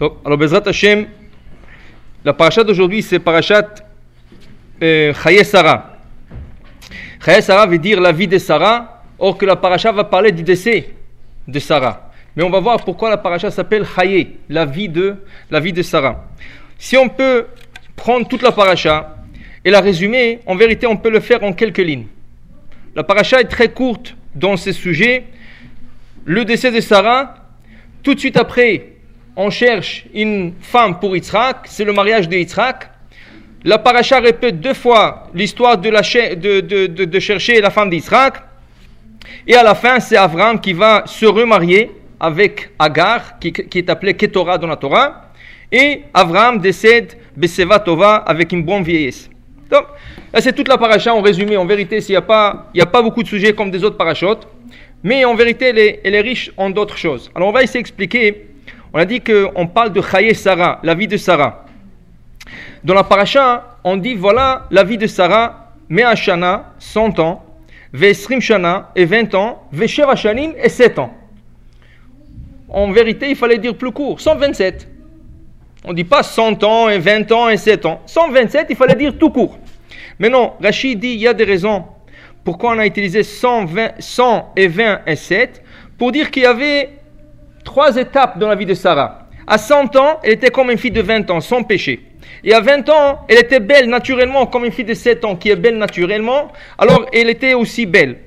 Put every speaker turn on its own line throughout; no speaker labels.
Alors, Bezrat Hashem, la parachat d'aujourd'hui, c'est parachat euh, Chaye Sarah. Chaye Sarah veut dire la vie de Sarah, or que la parachat va parler du décès de Sarah. Mais on va voir pourquoi la parachat s'appelle Chaye, la vie de, la vie de Sarah. Si on peut prendre toute la parachat et la résumer, en vérité, on peut le faire en quelques lignes. La parachat est très courte dans ce sujet. Le décès de Sarah, tout de suite après, on cherche une femme pour Yitzhak, c'est le mariage de Yitzhak. La paracha répète deux fois l'histoire de, chercher la femme d'Yitzhak. Et à la fin, c'est Avram qui va se remarier avec Agar, qui, est appelée Ketora dans la Torah. Et Avram décède Beseva Tova avec une bonne vieillesse. Donc, c'est toute la paracha en résumé. En vérité, il n'y a, pas, a pas beaucoup de sujets comme des autres parachutes. Mais en vérité, elle est, elle est riche en d'autres choses. Alors, on va essayer d'expliquer on a dit qu'on parle de Chaye Sarah, la vie de Sarah. Dans la paracha, on dit voilà la vie de Sarah, Me'ashana, 100 ans, Vesrim Shana, et 20 ans, Vesheva Shanim, et 7 ans. En vérité, il fallait dire plus court, 127. On ne dit pas 100 ans et 20 ans et 7 ans. 127, il fallait dire tout court. Mais non, Rachid dit il y a des raisons pourquoi on a utilisé 120, 100 et 20 et 7 pour dire qu'il y avait trois étapes dans la vie de Sarah. À 100 ans, elle était comme une fille de 20 ans, sans péché. Et à 20 ans, elle était belle naturellement, comme une fille de 7 ans qui est belle naturellement. Alors, elle était aussi belle.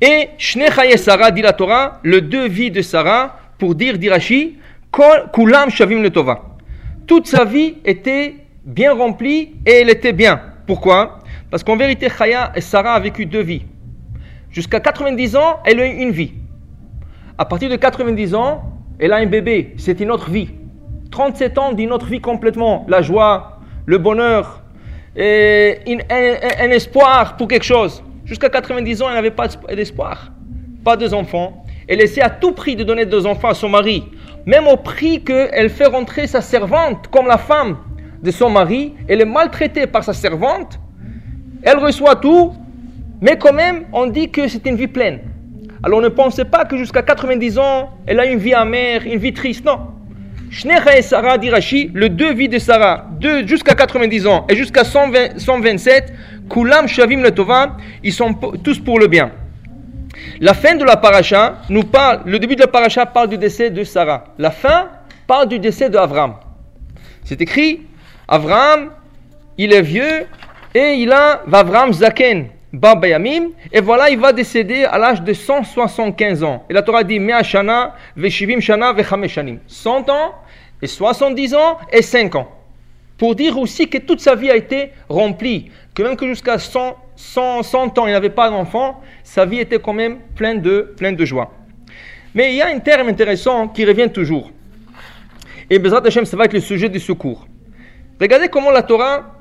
Et Shnechaye Sarah, dit la Torah, le deux vies de Sarah, pour dire, d'Irachi, Kulam Shavim le Tova. Toute sa vie était bien remplie et elle était bien. Pourquoi? Parce qu'en vérité, Chaya et Sarah a vécu deux vies. Jusqu'à 90 ans, elle a eu une vie. À partir de 90 ans, elle a un bébé, c'est une autre vie. 37 ans d'une autre vie complètement. La joie, le bonheur, et un, espoir pour quelque chose. Jusqu'à 90 ans, elle n'avait pas d'espoir, pas deux enfants. Elle essaie à tout prix de donner deux enfants à son mari, même au prix qu'elle fait rentrer sa servante comme la femme de son mari. Elle est maltraitée par sa servante. Elle reçoit tout, mais quand même, on dit que c'est une vie pleine. Alors ne pensez pas que jusqu'à 90 ans, elle a une vie amère, une vie triste. Non. Shnecha et Sarah d'Irachi, le deux vies de Sarah, jusqu'à 90 ans et jusqu'à 127, Kulam Shavim le Tova, ils sont tous pour le bien. La fin de la paracha nous parle, le début de la paracha parle du décès de Sarah. La fin parle du décès d'Avram. C'est écrit, Avram, il est vieux et il a Vavram Zaken. Babayamim, et voilà, il va décéder à l'âge de 175 ans. Et la Torah dit Shana, Veshivim Shana, Vechameshanim. 100 ans, et 70 ans, et 5 ans. Pour dire aussi que toute sa vie a été remplie, que même que jusqu'à 100, 100, ans, il n'avait pas d'enfant, sa vie était quand même pleine de, pleine de joie. Mais il y a un terme intéressant qui revient toujours. Et Bezrat Hashem, ça va être le sujet du secours. Regardez comment la Torah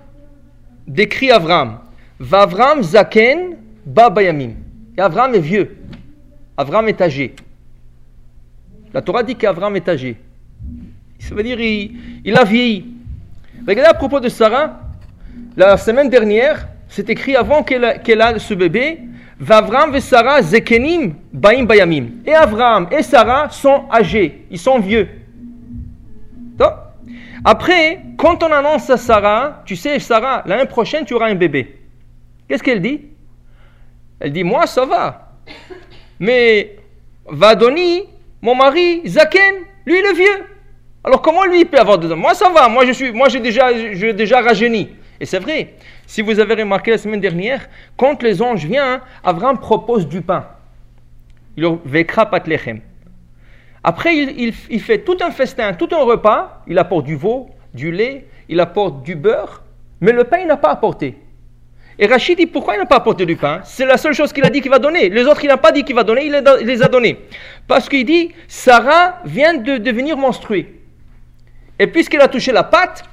décrit Avram. Vavram Zaken Babayamim. Et Avram est vieux. Avram est âgé. La Torah dit qu'Avram est âgé. Ça veut dire il, a vieilli. Regardez à propos de Sarah, la semaine dernière, c'est écrit avant qu'elle ait ce bébé, Vavram et Sarah Baim Bayamim. Et Avram et Sarah sont âgés, ils sont vieux. Après, quand on annonce à Sarah, tu sais, Sarah, l'année prochaine, tu auras un bébé. Qu'est-ce qu'elle dit? Elle dit, moi ça va. Mais Vadoni, mon mari, Zaken, lui il est vieux. Alors comment lui il peut avoir enfants Moi ça va, moi je suis, moi j'ai déjà, déjà rajeuni. Et c'est vrai. Si vous avez remarqué la semaine dernière, quand les anges viennent, Avram propose du pain. Il vekra patlechem. Après, il, il, fait tout un festin, tout un repas. Il apporte du veau, du lait, il apporte du beurre, mais le pain, il n'a pas apporté. Et Rachid dit pourquoi il n'a pas apporté du pain? C'est la seule chose qu'il a dit qu'il va donner. Les autres, il n'a pas dit qu'il va donner, il les a donnés. Parce qu'il dit Sarah vient de devenir menstruée. Et puisqu'il a touché la pâte,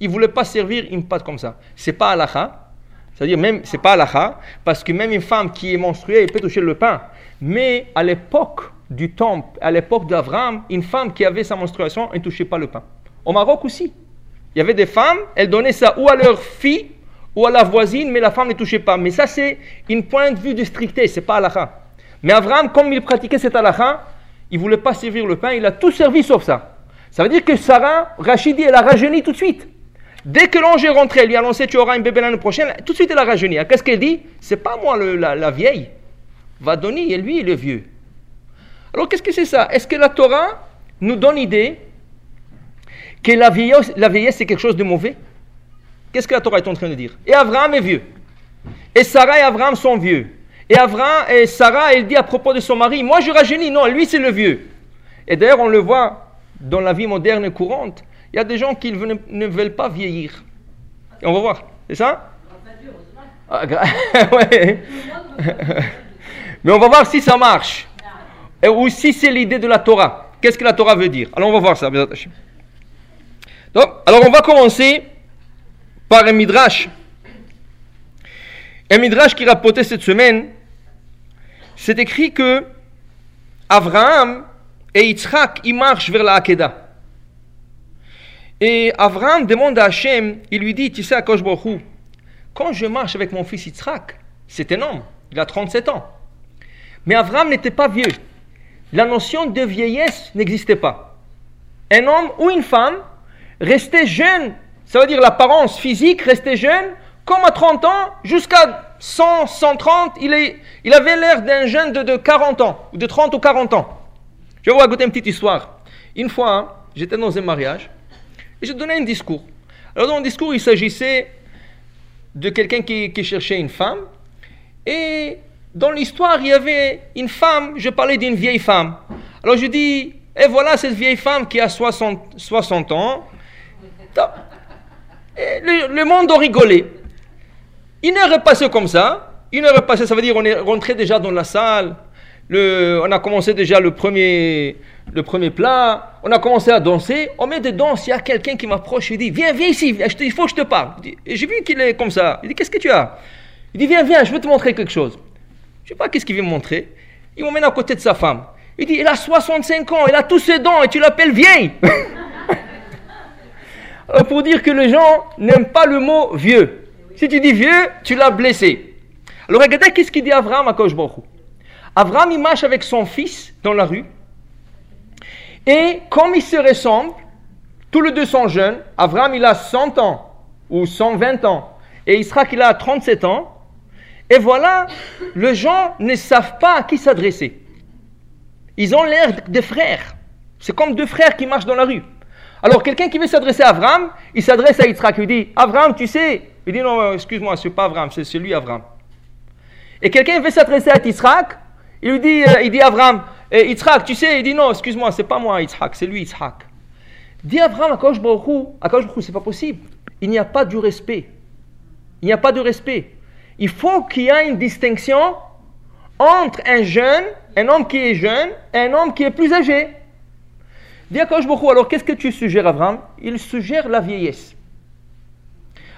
il voulait pas servir une pâte comme ça. C'est pas halakha. C'est-à-dire, même, c'est pas halakha, parce que même une femme qui est menstruée, elle peut toucher le pain. Mais à l'époque du temple, à l'époque d'Abraham, une femme qui avait sa menstruation, elle ne touchait pas le pain. Au Maroc aussi. Il y avait des femmes, elles donnaient ça ou à leur fille, ou à la voisine, mais la femme ne touchait pas. Mais ça, c'est une point de vue de strictesse, c'est pas halakha. Mais Abraham, comme il pratiquait cet halakha, il voulait pas servir le pain, il a tout servi sauf ça. Ça veut dire que Sarah, Rachid dit, elle a rajeuni tout de suite. Dès que l'ange est rentré, elle lui a annoncé tu auras un bébé l'année prochaine, tout de suite elle a rajeuni. Qu'est-ce qu'elle dit? C'est pas moi la, vieille. Va donner, et lui, est vieux. Alors qu'est-ce que c'est ça? Est-ce que la Torah nous donne idée que la vieillesse, la vieillesse c'est quelque chose de mauvais? Qu'est-ce que la Torah est en train de dire? Et Abraham est vieux. Et Sarah et Abraham sont vieux. Et Abraham et Sarah, elle dit à propos de son mari, moi je rajeunis. Non, lui c'est le vieux. Et d'ailleurs, on le voit dans la vie moderne et courante. Il y a des gens qui ne veulent pas vieillir. Et on va voir. C'est ça? Ah, Mais on va voir si ça marche. Et ou si c'est l'idée de la Torah. Qu'est-ce que la Torah veut dire? Alors on va voir ça. Donc, alors on va commencer par un midrash. Un midrash qui rapportait cette semaine, c'est écrit que Abraham et Yitzhak, ils marchent vers la Hakeda. Et Abraham demande à Hachem, il lui dit, tu sais, Akosh quand je marche avec mon fils Yitzhak, c'est un homme, il a 37 ans. Mais Abraham n'était pas vieux. La notion de vieillesse n'existait pas. Un homme ou une femme restait jeune ça veut dire l'apparence physique, rester jeune, comme à 30 ans, jusqu'à 100, 130, il, il avait l'air d'un jeune de, 40 ans, ou de 30 ou 40 ans. Je vais vous raconter une petite histoire. Une fois, hein, j'étais dans un mariage, et je donnais un discours. Alors dans le discours, il s'agissait de quelqu'un qui, cherchait une femme, et dans l'histoire, il y avait une femme, je parlais d'une vieille femme. Alors je dis, et voilà cette vieille femme qui a 60, 60 ans. Le, monde a rigolé. Une heure est passée comme ça. Une heure est passée, ça veut dire on est rentré déjà dans la salle. Le, on a commencé déjà le premier, le premier plat. On a commencé à danser. On met de danse. Il y a quelqu'un qui m'approche et dit Viens, viens ici. Il faut que je te parle. J'ai vu qu'il est comme ça. Il dit Qu'est-ce que tu as? Il dit Viens, viens, je vais te montrer quelque chose. Je sais pas qu'est-ce qu'il veut me montrer. Il m'emmène à côté de sa femme. Il dit Elle a 65 ans. Elle a tous ses dents et tu l'appelles vieille. Euh, pour dire que les gens n'aiment pas le mot vieux. Si tu dis vieux, tu l'as blessé. Alors regardez qu'est-ce qu'il dit Avram à Koshbaru. Avram, il marche avec son fils dans la rue. Et comme ils se ressemblent, tous les deux sont jeunes. Avram, il a 100 ans ou 120 ans. Et Israël, il a 37 ans. Et voilà, les gens ne savent pas à qui s'adresser. Ils ont l'air de frères. C'est comme deux frères qui marchent dans la rue. Alors quelqu'un qui veut s'adresser à Avram, il s'adresse à Yitzhak, il dit, Avram, tu sais Il dit, non, excuse-moi, ce n'est pas Avram, c'est celui Avram. Et quelqu'un veut s'adresser à Yitzhak, il lui dit, euh, il Avram, eh, Yitzhak, tu sais Il dit, non, excuse-moi, c'est pas moi Yitzhak, c'est lui Yitzhak. Dit Avram à Kosh c'est pas possible. Il n'y a pas du respect. Il n'y a pas de respect. Il faut qu'il y ait une distinction entre un jeune, un homme qui est jeune, et un homme qui est plus âgé. Dis Akash alors qu'est-ce que tu suggères, Avram? Il suggère la vieillesse.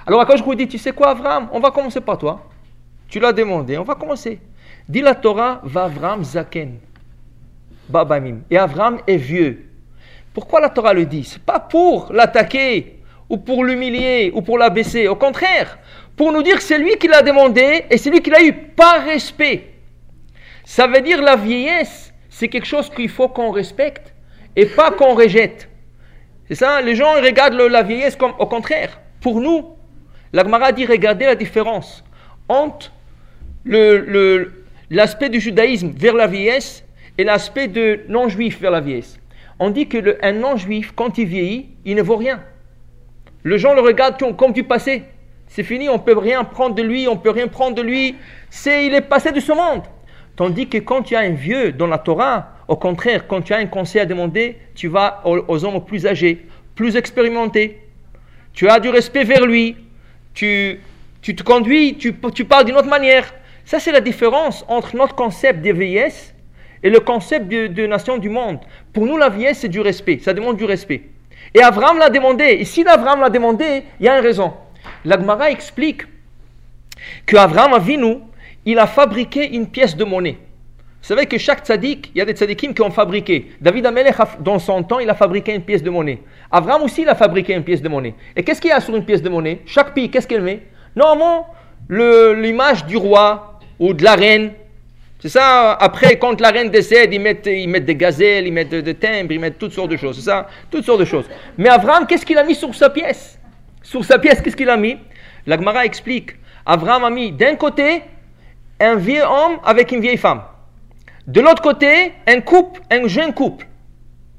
Alors Akash dit Tu sais quoi, Avram? On va commencer par toi. Tu l'as demandé, on va commencer. Dit la Torah Va Avram Zaken. Babamim. Et Avram est vieux. Pourquoi la Torah le dit? Pas pour l'attaquer, ou pour l'humilier, ou pour l'abaisser. Au contraire, pour nous dire que c'est lui qui l'a demandé et c'est lui qui l'a eu par respect. Ça veut dire la vieillesse, c'est quelque chose qu'il faut qu'on respecte et pas qu'on rejette. C'est ça, les gens regardent la vieillesse comme au contraire. Pour nous, l'Agmara dit regardez la différence entre l'aspect du judaïsme vers la vieillesse et l'aspect de non-juif vers la vieillesse. On dit que un non-juif, quand il vieillit, il ne vaut rien. Les gens le regardent comme du passé. C'est fini, on ne peut rien prendre de lui, on ne peut rien prendre de lui. C'est, il est passé de ce monde. Tandis que quand il y a un vieux dans la Torah, au contraire, quand tu as un conseil à demander, tu vas aux, hommes plus âgés, plus expérimentés. Tu as du respect vers lui. Tu, tu te conduis, tu, tu parles d'une autre manière. Ça, c'est la différence entre notre concept de vieillesse et le concept de, nation du monde. Pour nous, la vieillesse, c'est du respect. Ça demande du respect. Et Avram l'a demandé. Et si Avram l'a demandé, il y a une raison. L'Agmara explique que Avram nous, il a fabriqué une pièce de monnaie. Vous savez que chaque tzaddik, il y a des tzaddikim qui ont fabriqué. David Amelech, dans son temps, il a fabriqué une pièce de monnaie. Avram aussi, il a fabriqué une pièce de monnaie. Et qu'est-ce qu'il y a sur une pièce de monnaie? Chaque pays, qu'est-ce qu'elle met? Normalement, l'image du roi ou de la reine. C'est ça, après, quand la reine décède, ils mettent, ils mettent des gazelles, ils mettent des timbres, ils mettent toutes sortes de choses. C'est ça, toutes sortes de choses. Mais Abraham, qu'est-ce qu'il a mis sur sa pièce? Sur sa pièce, qu'est-ce qu'il a mis? L'Agmara explique. Abraham a mis d'un côté un vieux homme avec une vieille femme. De l'autre côté, un couple, un jeune couple.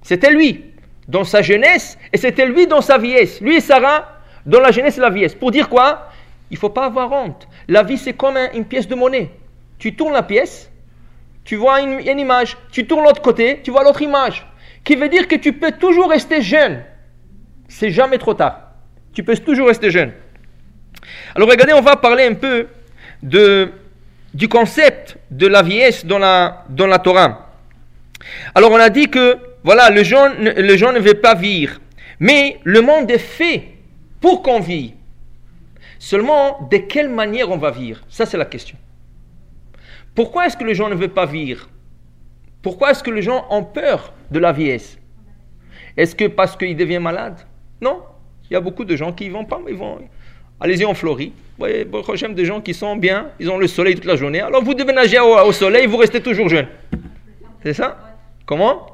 C'était lui, dans sa jeunesse, et c'était lui dans sa vieillesse. Lui et Sarah, dans la jeunesse et la vieillesse. Pour dire quoi? Il ne faut pas avoir honte. La vie, c'est comme une pièce de monnaie. Tu tournes la pièce, tu vois une, image. Tu tournes l'autre côté, tu vois l'autre image. Qui veut dire que tu peux toujours rester jeune. C'est jamais trop tard. Tu peux toujours rester jeune. Alors regardez, on va parler un peu de du concept de la vieillesse dans la, dans la Torah. Alors on a dit que voilà, le gens, le ne veut pas vivre, mais le monde est fait pour qu'on vive. Seulement, de quelle manière on va vivre? Ça, c'est la question. Pourquoi est-ce que les gens ne veulent pas vivre? Pourquoi est-ce que les gens ont peur de la vieillesse? Est-ce que parce qu'ils deviennent malades Non. Il y a beaucoup de gens qui ne vont pas, mais ils vont. Allez-y en Floride. Vous voyez, des gens qui sont bien, ils ont le soleil toute la journée. Alors vous devez nager au, soleil, vous restez toujours jeune. C'est ça? Comment?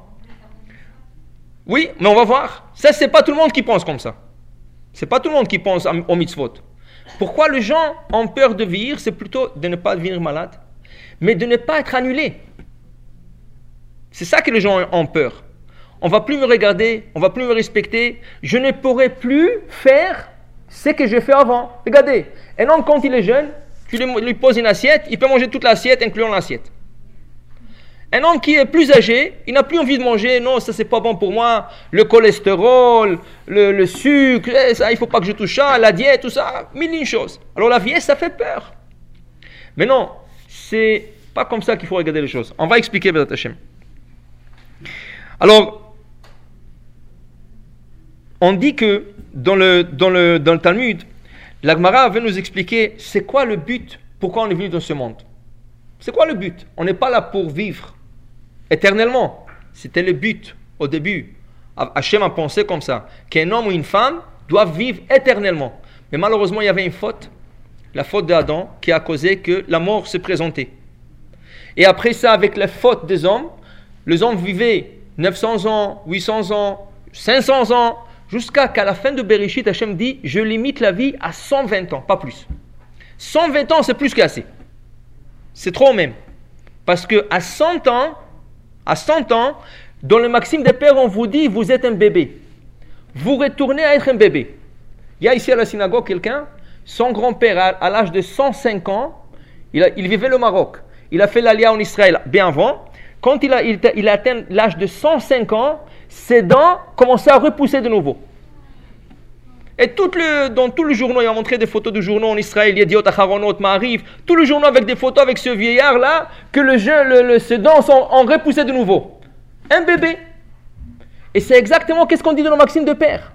Oui, mais on va voir. Ça, c'est pas tout le monde qui pense comme ça. C'est pas tout le monde qui pense au mitzvot. Pourquoi les gens ont peur de vieillir? C'est plutôt de ne pas devenir malade, mais de ne pas être annulé. C'est ça que les gens ont peur. On va plus me regarder, on va plus me respecter. Je ne pourrai plus faire ce que j'ai fait avant. Regardez, un homme, quand il est jeune, tu lui poses une assiette, il peut manger toute l'assiette, incluant l'assiette. Un homme qui est plus âgé, il n'a plus envie de manger, non, ça c'est pas bon pour moi, le cholestérol, le, sucre, eh, ça, il faut pas que je touche ça, la diète, tout ça, mille une choses. Alors la vieillesse, ça fait peur. Mais non, c'est pas comme ça qu'il faut regarder les choses. On va expliquer, Bézat Hashem. Alors, on dit que dans le, dans le, dans le Talmud, l'Agmara veut nous expliquer c'est quoi le but, pourquoi on est venu dans ce monde. C'est quoi le but? On n'est pas là pour vivre éternellement. C'était le but au début. Hachem a pensé comme ça, qu'un homme ou une femme doivent vivre éternellement. Mais malheureusement, il y avait une faute, la faute d'Adam, qui a causé que la mort se présentait. Et après ça, avec la faute des hommes, les hommes vivaient 900 ans, 800 ans, 500 ans, Jusqu'à qu'à la fin de Bereshit, Hachem dit Je limite la vie à 120 ans, pas plus. 120 ans, c'est plus qu'assez. C'est trop même. Parce que à 100 ans, à 100 ans, dans le maxime des pères, on vous dit Vous êtes un bébé. Vous retournez à être un bébé. Il y a ici à la synagogue quelqu'un, son grand-père, à, l'âge de 105 ans, il, vivait au Maroc. Il a fait l'alia en Israël bien avant. Quand il il a atteint l'âge de 105 ans, ses dents commençaient à repousser de nouveau. Et tout le, dans tous les journaux, il a montré des photos de journaux en Israël, Yediot, Acharonot, Ma'arif, tous les journaux avec des photos avec ce vieillard-là, que le jeune, ses dents sont, ont repoussé de nouveau. Un bébé. Et c'est exactement qu'est-ce qu'on dit dans le Maxime de Père.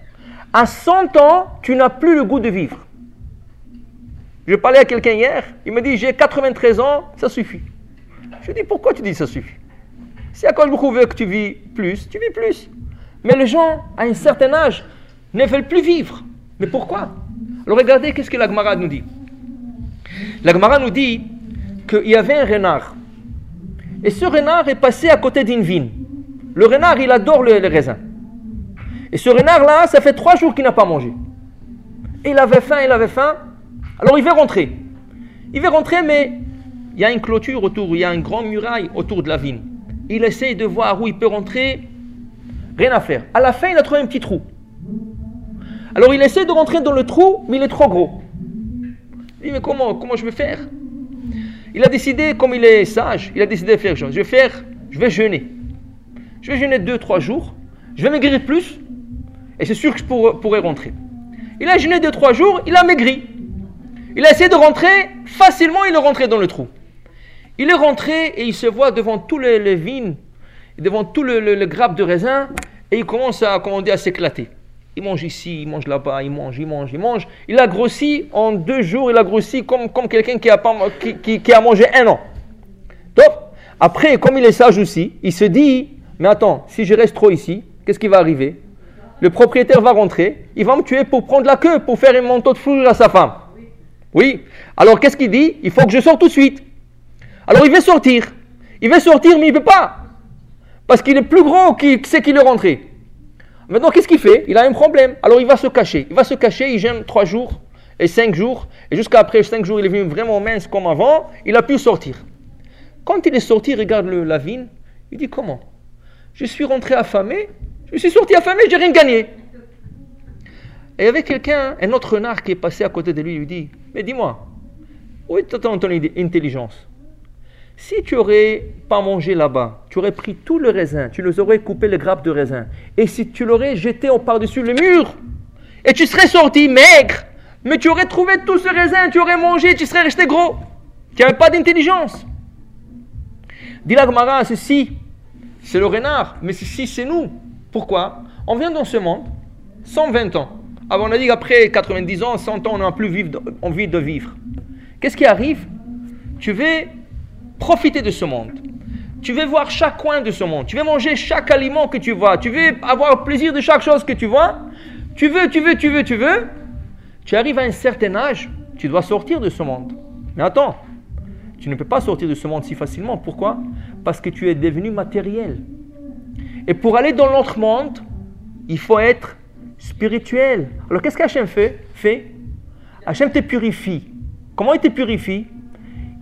À 100 ans, tu n'as plus le goût de vivre. Je parlais à quelqu'un hier, il me dit j'ai 93 ans, ça suffit. Je dis pourquoi tu dis ça suffit? Si à cause veut que tu vis plus, tu vis plus. Mais les gens, à un certain âge, ne veulent plus vivre. Mais pourquoi? Alors regardez qu'est-ce que la Gemara nous dit? La Gemara nous dit qu'il y avait un renard. Et ce renard est passé à côté d'une vigne. Le renard, il adore le, les raisins. Et ce renard-là, ça fait trois jours qu'il n'a pas mangé. Et il avait faim, il avait faim. Alors il veut rentrer. Il veut rentrer, mais il y a une clôture autour, il y a une grande muraille autour de la vigne il essaye de voir où il peut rentrer, rien à faire. À la fin, il a trouvé un petit trou. Alors il essaie de rentrer dans le trou, mais il est trop gros. Il dit, mais comment, comment je vais faire? Il a décidé, comme il est sage, il a décidé de faire. Je vais faire, je vais jeûner. Je vais jeûner deux, trois jours. Je vais maigrir plus. Et c'est sûr que je pourrai, rentrer. Il a jeûné deux, trois jours, il a maigri. Il a essayé de rentrer, facilement il est rentré dans le trou. Il est rentré et il se voit devant tous les, vignes, devant tout le, grappe de raisin, et il commence à, comment à s'éclater. Il mange ici, il mange là-bas, il mange, il mange, il mange. Il a grossi en deux jours, il a grossi comme, comme quelqu'un qui a, qui, qui, a mangé un an. Top. Après, comme il est sage aussi, il se dit, mais attends, si je reste trop ici, qu'est-ce qui va arriver? Le propriétaire va rentrer, il va me tuer pour prendre la queue, pour faire un manteau de fourrure à sa femme. Oui. Alors qu'est-ce qu'il dit? Il faut que je sorte tout de suite. Alors il veut sortir. Il veut sortir, mais il ne peut pas. Parce qu'il est plus gros qu'il sait qu'il est rentré. Maintenant, qu'est-ce qu'il fait? Il a un problème. Alors il va se cacher. Il va se cacher, il gêne trois jours et cinq jours. Et jusqu'à après cinq jours, il est venu vraiment mince comme avant. Il a pu sortir. Quand il est sorti, il regarde la vigne. Il dit comment? Je suis rentré affamé. Je suis sorti affamé, j'ai rien gagné. Et avec quelqu'un, un autre renard qui est passé à côté de lui, il lui dit Mais dis-moi, où est ton intelligence? Si tu aurais pas mangé là-bas, tu aurais pris tout le raisin, tu les aurais coupé les grappes de raisin, et si tu l'aurais jeté au par-dessus le mur, et tu serais sorti maigre, mais tu aurais trouvé tout ce raisin, tu aurais mangé, tu serais resté gros. Tu n'avais pas d'intelligence. Dit la ceci, c'est le renard, mais ceci, c'est nous. Pourquoi? On vient dans ce monde 120 ans. Avant, on a dit qu'après 90 ans, 100 ans, on n'a plus envie de vivre. Qu'est-ce qui arrive? Tu veux profiter de ce monde. Tu veux voir chaque coin de ce monde. Tu veux manger chaque aliment que tu vois. Tu veux avoir plaisir de chaque chose que tu vois. Tu veux, tu veux, tu veux, tu veux. Tu arrives à un certain âge, tu dois sortir de ce monde. Mais attends, tu ne peux pas sortir de ce monde si facilement. Pourquoi? Parce que tu es devenu matériel. Et pour aller dans l'autre monde, il faut être spirituel. Alors qu'est-ce qu'Hachem fait, fait? Hachem te purifie. Comment il te purifie?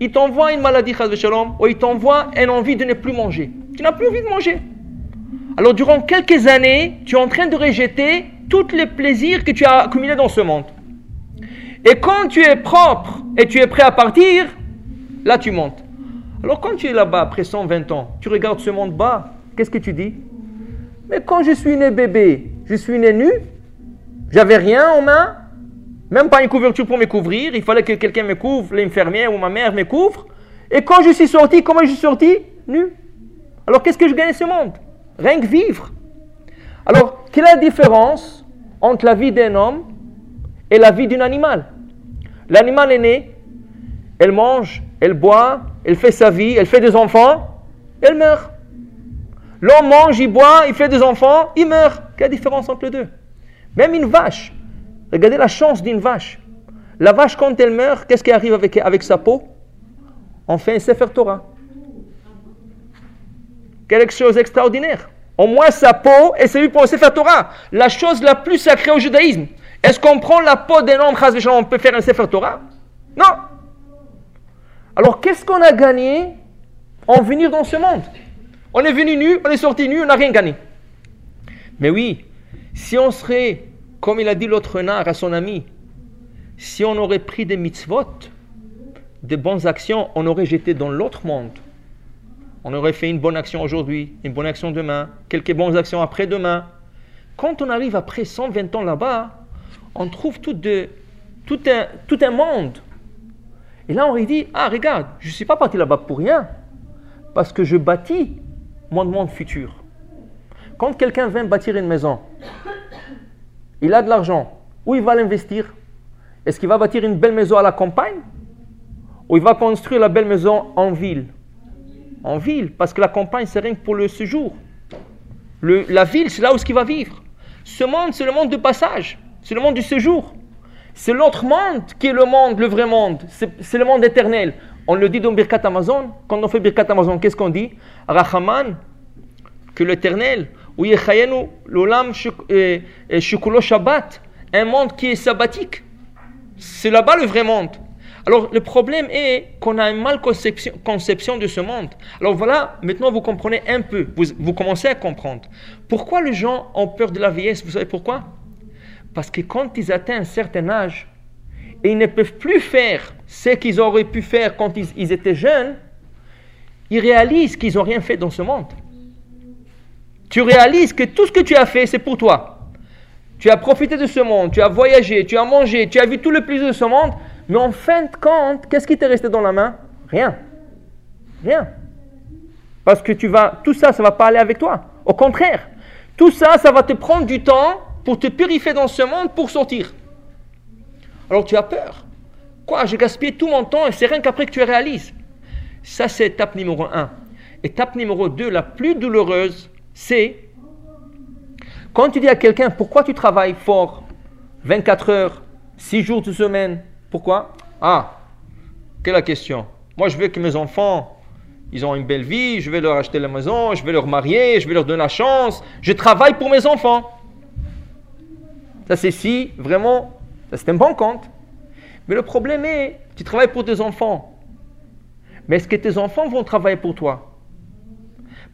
Il t'envoie une maladie, ou il t'envoie une envie de ne plus manger. Tu n'as plus envie de manger. Alors durant quelques années, tu es en train de rejeter tous les plaisirs que tu as accumulés dans ce monde. Et quand tu es propre et tu es prêt à partir, là tu montes. Alors quand tu es là-bas après 120 ans, tu regardes ce monde bas, qu'est-ce que tu dis? Mais quand je suis né bébé, je suis né nu, j'avais rien en main, même pas une couverture pour me couvrir. Il fallait que quelqu'un me couvre, l'infirmière ou ma mère me couvre. Et quand je suis sorti, comment je suis sorti Nu. Alors qu'est-ce que je gagne ce monde? Rien que vivre. Alors, quelle est la différence entre la vie d'un homme et la vie d'un animal? L'animal est né, elle mange, elle boit, elle fait sa vie, elle fait des enfants, elle meurt. L'homme mange, il boit, il fait des enfants, il meurt. Quelle différence entre les deux? Même une vache, Regardez la chance d'une vache. La vache, quand elle meurt, qu'est-ce qui arrive avec, sa peau? On fait un Sefer Torah. Quelque chose d'extraordinaire. Au moins, sa peau est servie pour un Sefer Torah. La chose la plus sacrée au judaïsme. Est-ce qu'on prend la peau d'un homme, on peut faire un Sefer Torah? Non. Alors, qu'est-ce qu'on a gagné en venir dans ce monde? On est venu nu, on est sorti nu, on n'a rien gagné. Mais oui, si on serait comme il a dit l'autre renard à son ami, si on aurait pris des mitzvot, des bonnes actions, on aurait jeté dans l'autre monde. On aurait fait une bonne action aujourd'hui, une bonne action demain, quelques bonnes actions après-demain. Quand on arrive après 120 ans là-bas, on trouve tout, tout, un, tout un monde. Et là, on lui dit, ah regarde, je ne suis pas parti là-bas pour rien, parce que je bâtis mon monde futur. Quand quelqu'un vient bâtir une maison, il a de l'argent. Où il va l'investir? Est-ce qu'il va bâtir une belle maison à la campagne? Ou il va construire la belle maison en ville? En ville, parce que la campagne, c'est rien que pour le séjour. la ville, c'est là où il va vivre. Ce monde, c'est le monde de passage. C'est le monde du séjour. C'est l'autre monde qui est le monde, le vrai monde. C'est le monde éternel. On le dit dans Birkat Amazon. Quand on fait Birkat Amazon, qu'est-ce qu'on dit? Rahaman, que l'éternel, Shabbat, un monde qui est sabbatique. C'est là-bas le vrai monde. Alors le problème est qu'on a une mal conception, conception, de ce monde. Alors voilà, maintenant vous comprenez un peu, vous, vous commencez à comprendre. Pourquoi les gens ont peur de la vieillesse? Vous savez pourquoi? Parce que quand ils atteignent un certain âge et ils ne peuvent plus faire ce qu'ils auraient pu faire quand ils, ils étaient jeunes, ils réalisent qu'ils n'ont rien fait dans ce monde tu réalises que tout ce que tu as fait, c'est pour toi. Tu as profité de ce monde, tu as voyagé, tu as mangé, tu as vu tout le plaisir de ce monde, mais en fin de compte, qu'est-ce qui t'est resté dans la main? Rien. Rien. Parce que tu vas, tout ça, ça ne va pas aller avec toi. Au contraire, tout ça, ça va te prendre du temps pour te purifier dans ce monde pour sortir. Alors tu as peur. Quoi J'ai gaspillé tout mon temps et c'est rien qu'après que tu réalises. Ça, c'est étape numéro un. Étape numéro 2, la plus douloureuse, c'est quand tu dis à quelqu'un pourquoi tu travailles fort 24 heures, 6 jours de semaine, pourquoi? Ah, quelle est la question? Moi je veux que mes enfants Ils ont une belle vie, je vais leur acheter la maison, je vais leur marier, je vais leur donner la chance. Je travaille pour mes enfants. Ça, c'est si, vraiment, ça c'est un bon compte. Mais le problème est, tu travailles pour tes enfants. Mais est-ce que tes enfants vont travailler pour toi?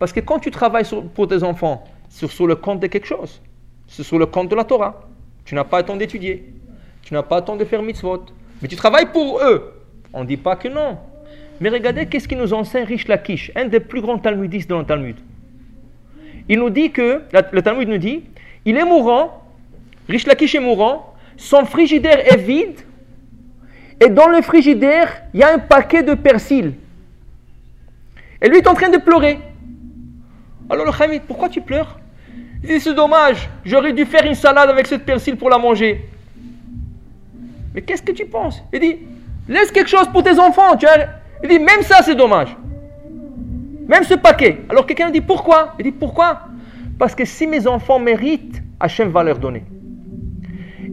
Parce que quand tu travailles pour tes enfants, c'est sur le compte de quelque chose. C'est sur le compte de la Torah. Tu n'as pas le temps d'étudier. Tu n'as pas le temps de faire mitzvot. Mais tu travailles pour eux. On ne dit pas que non. Mais regardez qu'est-ce qu'il nous enseigne Rish Lakish, un des plus grands talmudistes dans le Talmud. Il nous dit que, le Talmud nous dit, il est mourant, Rish Lakish est mourant, son frigidaire est vide, et dans le frigidaire, il y a un paquet de persil. Et lui est en train de pleurer. Alors le Hamid, pourquoi tu pleures? Il dit, c'est dommage, j'aurais dû faire une salade avec cette persil pour la manger. Mais qu'est-ce que tu penses? Il dit, laisse quelque chose pour tes enfants. Tu Il dit, même ça c'est dommage. Même ce paquet. Alors quelqu'un dit, pourquoi? Il dit, pourquoi? Parce que si mes enfants méritent, Hachem va leur donner.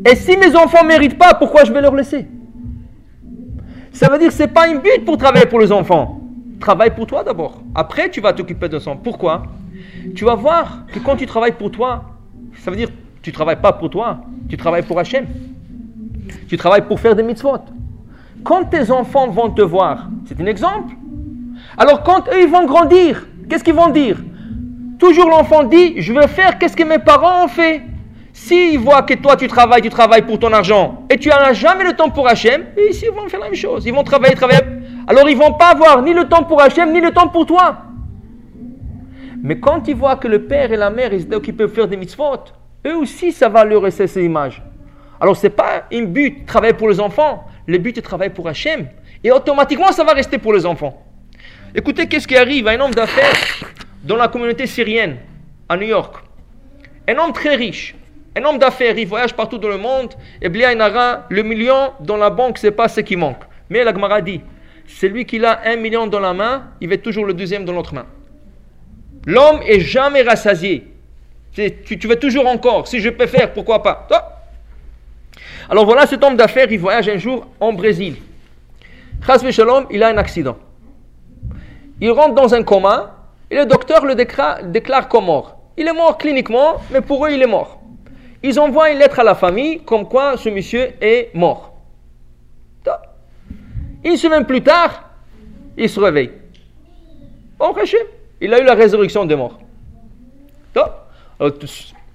Et si mes enfants ne méritent pas, pourquoi je vais leur laisser? Ça veut dire que ce n'est pas un but pour travailler pour les enfants. Travaille pour toi d'abord. Après, tu vas t'occuper de enfants. Pourquoi? Tu vas voir que quand tu travailles pour toi, ça veut dire que tu ne travailles pas pour toi, tu travailles pour Hachem. Tu travailles pour faire des mitzvot. Quand tes enfants vont te voir, c'est un exemple. Alors quand eux, ils vont grandir, qu'est-ce qu'ils vont dire? Toujours l'enfant dit, je veux faire qu'est-ce que mes parents ont fait. S'ils voient que toi tu travailles, tu travailles pour ton argent et tu n'as jamais le temps pour Hachem, ici ils vont faire la même chose. Ils vont travailler, travailler. Alors ils vont pas avoir ni le temps pour Hachem, ni le temps pour toi. Mais quand ils voient que le père et la mère ils étaient peuvent faire des mitzvot, eux aussi ça va leur rester ces images. Alors ce n'est pas un but travailler pour les enfants, le but est travailler pour Hachem. Et automatiquement ça va rester pour les enfants. Écoutez, qu'est-ce qui arrive à un homme d'affaires dans la communauté syrienne, à New York? Un homme très riche. Un homme d'affaires, il voyage partout dans le monde, et bien il aura le million dans la banque, c'est pas ce qui manque. Mais la Gemara dit, celui qui a un million dans la main, il veut toujours le deuxième dans l'autre main. L'homme est jamais rassasié. Tu, veux toujours encore. Si je peux faire, pourquoi pas? Alors voilà, cet homme d'affaires, il voyage un jour en Brésil. Shalom, il a un accident. Il rentre dans un coma et le docteur le déclare, déclare comme mort. Il est mort cliniquement, mais pour eux, il est mort. Ils envoient une lettre à la famille comme quoi ce monsieur est mort. Une semaine plus tard, il se réveille. Oh, il a eu la résurrection des morts.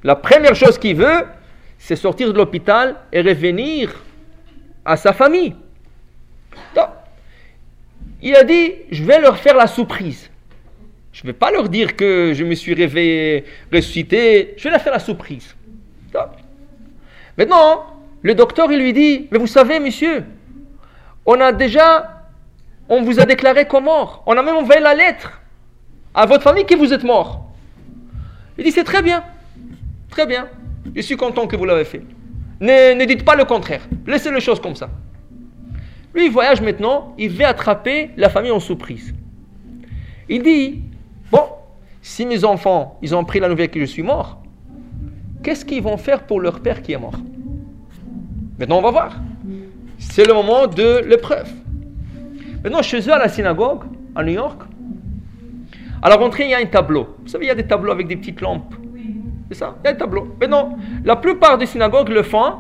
La première chose qu'il veut, c'est sortir de l'hôpital et revenir à sa famille. Il a dit, je vais leur faire la surprise. Je ne vais pas leur dire que je me suis réveillé, ressuscité. Je vais leur faire la surprise. Maintenant, le docteur, lui dit, mais vous savez, monsieur, on a déjà, on vous a déclaré comme mort. On a même envoyé la lettre à votre famille que vous êtes mort. Il dit, c'est très bien, très bien. Je suis content que vous l'avez fait. Ne, ne, dites pas le contraire. Laissez les choses comme ça. Lui, il voyage maintenant, il va attraper la famille en surprise. Il dit, bon, si mes enfants, ils ont pris la nouvelle que je suis mort, qu'est-ce qu'ils vont faire pour leur père qui est mort? Maintenant, on va voir. C'est le moment de l'épreuve. Maintenant, chez eux, à la synagogue, à New York, à la rentrée, il y a un tableau. Vous savez, il y a des tableaux avec des petites lampes. C'est ça Il y a un tableau. Maintenant, la plupart des synagogues le font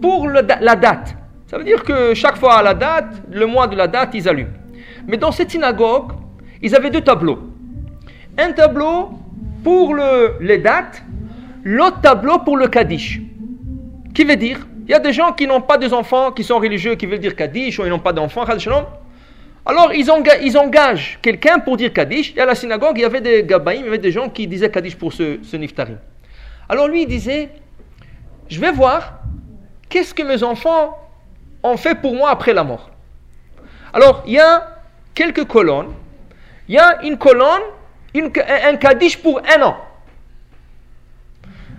pour la date. Ça veut dire que chaque fois à la date, le mois de la date, ils allument. Mais dans cette synagogue, ils avaient deux tableaux. Un tableau pour le, les dates l'autre tableau pour le Kaddish. Qui veut dire? Il y a des gens qui n'ont pas d'enfants, qui sont religieux, qui veulent dire Kaddish, ou ils n'ont pas d'enfants, alors ils, engagent, ils quelqu'un pour dire Kaddish. Et à la synagogue, il y avait des gabaïm, il y avait des gens qui disaient Kaddish pour ce, ce niftarim. Alors lui, il disait Je vais voir qu'est-ce que mes enfants ont fait pour moi après la mort. Alors, il y a quelques colonnes. Il y a une colonne, un Kaddish pour un an.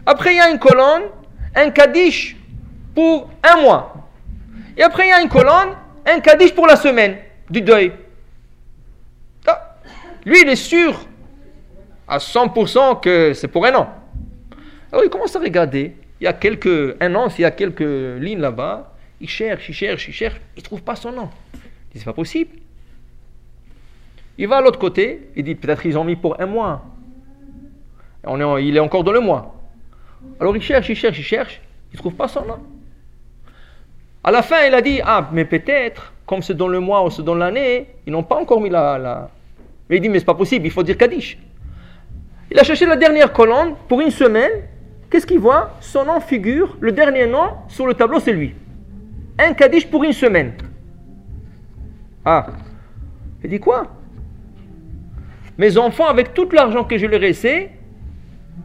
Après, il y a une colonne, un Kaddish pour un mois. Et après, il y a une colonne, un Kaddish pour la semaine du deuil. Ah, lui, il est sûr à 100% que c'est pour un an. Alors, il commence à regarder. Il y a quelques, un an, s'il y a quelques lignes là-bas. Il cherche, il cherche, il cherche. Il ne trouve pas son nom. Il dit, c'est pas possible. Il va à l'autre côté, il dit peut-être ils ont mis pour un mois. On est, il est encore dans le mois. Alors il cherche, il cherche, il cherche, il ne trouve pas son nom. À la fin, il a dit Ah, mais peut-être, comme c'est dans le mois ou c'est dans l'année, ils n'ont pas encore mis la. Mais il dit Mais c'est pas possible, il faut dire Kaddish. Il a cherché la dernière colonne pour une semaine. Qu'est-ce qu'il voit? Son nom figure, le dernier nom sur le tableau, c'est lui. Un Kaddish pour une semaine. Ah. Il dit quoi? Mes enfants, avec tout l'argent que je leur ai laissé,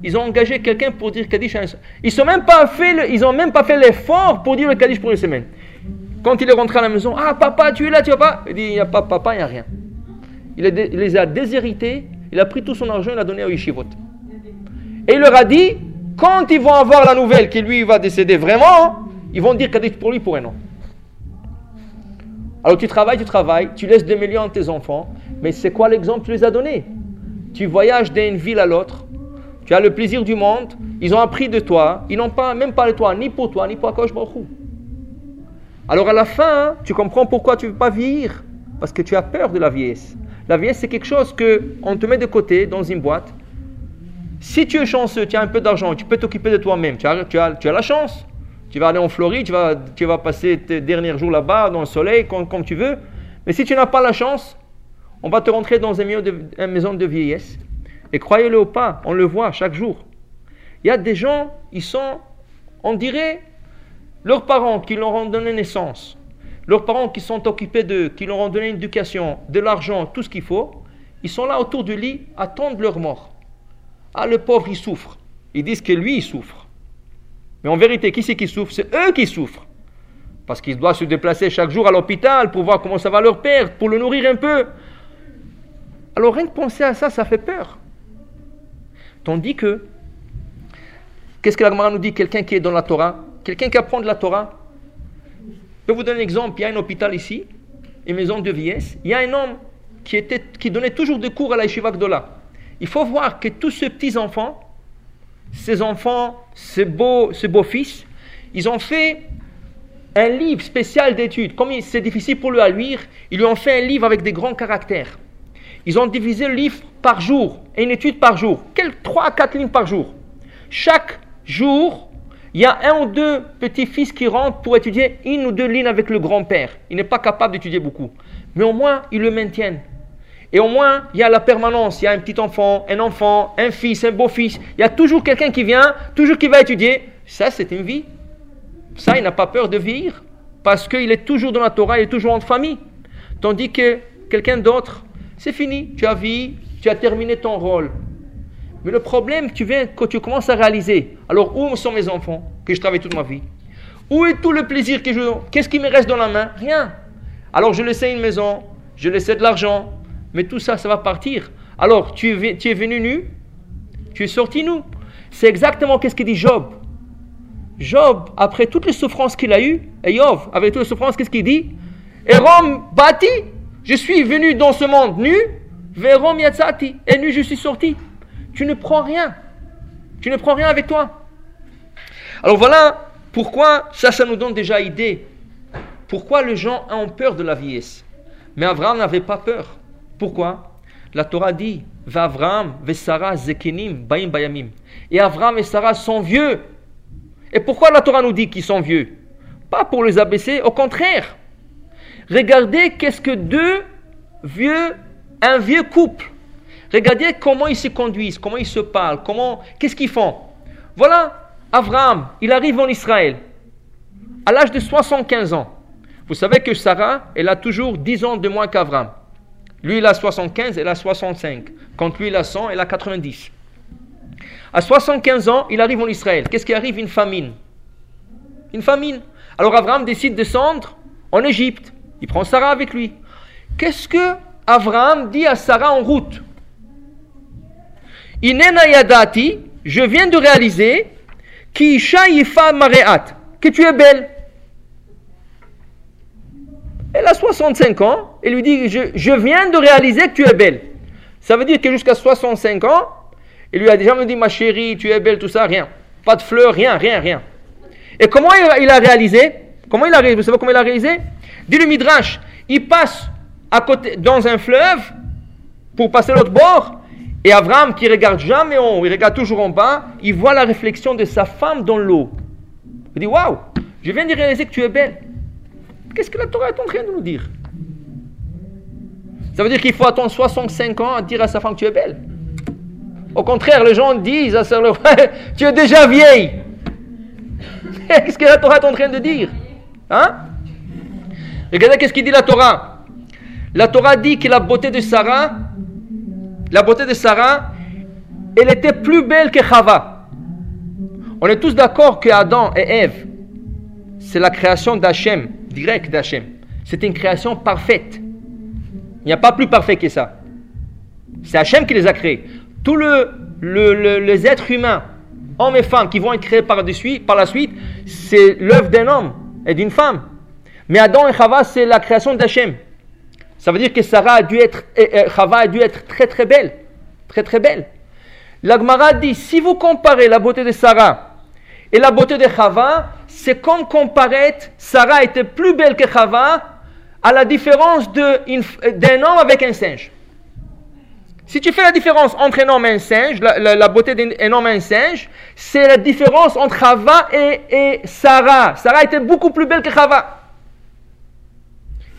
ils ont engagé quelqu'un pour dire Kaddish à Ils n'ont même pas fait ils ont même pas fait l'effort pour dire le Kaddish pour une semaine. Quand il est rentré à la maison, ah papa, tu es là, tu vas pas? Il dit, il n'y a pas papa, il n'y a rien. Il, les a déshérités, il a pris tout son argent, il l'a donné au yeshivot. Et il leur a dit, quand ils vont avoir la nouvelle qu'il lui va décéder vraiment, ils vont dire Kaddish pour lui pour un an. Alors tu travailles, tu travailles, tu laisses des millions à tes enfants, mais c'est quoi l'exemple que tu les as donné Tu voyages d'une ville à l'autre, tu as le plaisir du monde, ils ont appris de toi, ils n'ont pas même pas de toi, ni pour toi, ni pour Akosh Alors à la fin, tu comprends pourquoi tu ne veux pas vieillir, parce que tu as peur de la vieillesse. La vieillesse, c'est quelque chose que on te met de côté dans une boîte. Si tu es chanceux, tu as un peu d'argent, tu peux t'occuper de toi-même, tu as, tu, as, tu as la chance. Tu vas aller en Floride, tu vas, tu vas passer tes derniers jours là-bas, dans le soleil, comme, comme tu veux. Mais si tu n'as pas la chance, on va te rentrer dans une maison de vieillesse. Et croyez-le ou pas, on le voit chaque jour. Il y a des gens, ils sont, on dirait, leurs parents qui leur ont donné naissance, leurs parents qui sont occupés d'eux, qui leur ont donné une éducation, de l'argent, tout ce qu'il faut, ils sont là autour du lit, attendent leur mort. Ah, le pauvre, il souffre. Ils disent que lui, il souffre. Mais en vérité, qui c'est qui souffre? C'est eux qui souffrent. Parce qu'ils doivent se déplacer chaque jour à l'hôpital pour voir comment ça va leur père, pour le nourrir un peu. Alors rien que penser à ça, ça fait peur. Tandis que, qu'est-ce que la nous dit Quelqu'un qui est dans la Torah, quelqu'un qui apprend de la Torah? Je peux vous donner un exemple. Il y a un hôpital ici, une maison de vieillesse. Il y a un homme qui, était, qui donnait toujours des cours à la Yeshiva Gdola. Il faut voir que tous ces petits-enfants, ces enfants, ces beaux, ces beaux fils, ils ont fait un livre spécial d'études. Comme c'est difficile pour lui à lire, ils lui ont fait un livre avec des grands caractères. Ils ont divisé le livre par jour, une étude par jour, quelques 3 à 4 lignes par jour. Chaque jour, il y a un ou deux petits-fils qui rentrent pour étudier une ou deux lignes avec le grand-père. Il n'est pas capable d'étudier beaucoup. Mais au moins, ils le maintiennent. Et au moins, il y a la permanence. Il y a un petit enfant, un enfant, un fils, un beau-fils. Il y a toujours quelqu'un qui vient, toujours qui va étudier. Ça, c'est une vie. Ça, il n'a pas peur de vivre. Parce qu'il est toujours dans la Torah, il est toujours en famille. Tandis que quelqu'un d'autre, c'est fini. Tu as vu, tu as terminé ton rôle. Mais le problème, tu viens quand tu commences à réaliser. Alors, où sont mes enfants que je travaille toute ma vie? Où est tout le plaisir que je. Qu'est-ce qui me reste dans la main? Rien. Alors, je laissais une maison, je laissais de l'argent, mais tout ça, ça va partir. Alors, tu es, venu nu, tu es sorti nu. C'est exactement ce que dit Job. Job, après toutes les souffrances qu'il a eues, et Job, avec toutes les souffrances, qu'est-ce qu'il dit? Et Rome bâti, je suis venu dans ce monde nu, yatsati, et nu je suis sorti. Tu ne prends rien. Tu ne prends rien avec toi. Alors voilà pourquoi ça, ça nous donne déjà idée. Pourquoi les gens ont peur de la vieillesse. Mais Abraham n'avait pas peur. Pourquoi? La Torah dit Vavram, Vesara, Zekenim, Baim, Bayamim. Et Avram et Sarah sont vieux. Et pourquoi la Torah nous dit qu'ils sont vieux? Pas pour les abaisser, au contraire. Regardez qu'est-ce que deux vieux, un vieux couple, regardez comment ils se conduisent, comment ils se parlent, comment, qu'est-ce qu'ils font. Voilà, Avram, il arrive en Israël à l'âge de 75 ans. Vous savez que Sarah, elle a toujours 10 ans de moins qu'Avram. Lui, il a 75, elle a 65. Quand lui, il a 100, elle a 90. À 75 ans, il arrive en Israël. Qu'est-ce qui arrive? Une famine. Une famine. Alors Abraham décide de descendre en Égypte. Il prend Sarah avec lui. Qu'est-ce que Abraham dit à Sarah en route? Inena yadati, je viens de réaliser, que tu es belle. Elle a 65 ans et lui dit je, viens de réaliser que tu es belle. Ça veut dire que jusqu'à 65 ans, il lui a déjà dit Ma chérie, tu es belle, tout ça, rien. Pas de fleurs, rien, rien, rien. Et comment il, a réalisé? Comment il a réalisé? Vous savez comment il a réalisé? Dit le Midrash il passe à côté, dans un fleuve pour passer l'autre bord. Et Abraham, qui regarde jamais en haut, il regarde toujours en bas, il voit la réflexion de sa femme dans l'eau. Il dit Waouh, je viens de réaliser que tu es belle. Qu'est-ce que la Torah est en train de nous dire? Ça veut dire qu'il faut attendre 65 ans à dire à sa femme que tu es belle. Au contraire, les gens disent à leur Tu es déjà vieille. Qu'est-ce que la Torah est en train de dire? Hein? Regardez qu'est-ce qu'il dit la Torah? La Torah dit que la beauté de Sarah, la beauté de Sarah, elle était plus belle que Chava. On est tous d'accord que Adam et Ève, c'est la création d'Hachem, direct d'Hachem. C'était une création parfaite. Il n'y a pas plus parfait que ça. C'est Hachem qui les a créés. Tous le, les êtres humains, hommes et femmes, qui vont être créés par la suite, c'est l'œuvre d'un homme et d'une femme. Mais Adam et Chava, c'est la création d'Hachem. Ça veut dire que Sarah a dû être, Chava a dû être très très belle. Très très belle. L'Agmara dit, si vous comparez la beauté de Sarah et la beauté de Chava, c'est comme comparer Sarah était plus belle que Chava à la différence d'un homme avec un singe. Si tu fais la différence entre un homme et un singe, la, beauté d'un homme et un singe, c'est la différence entre Chava et, et Sarah. Sarah était beaucoup plus belle que Chava.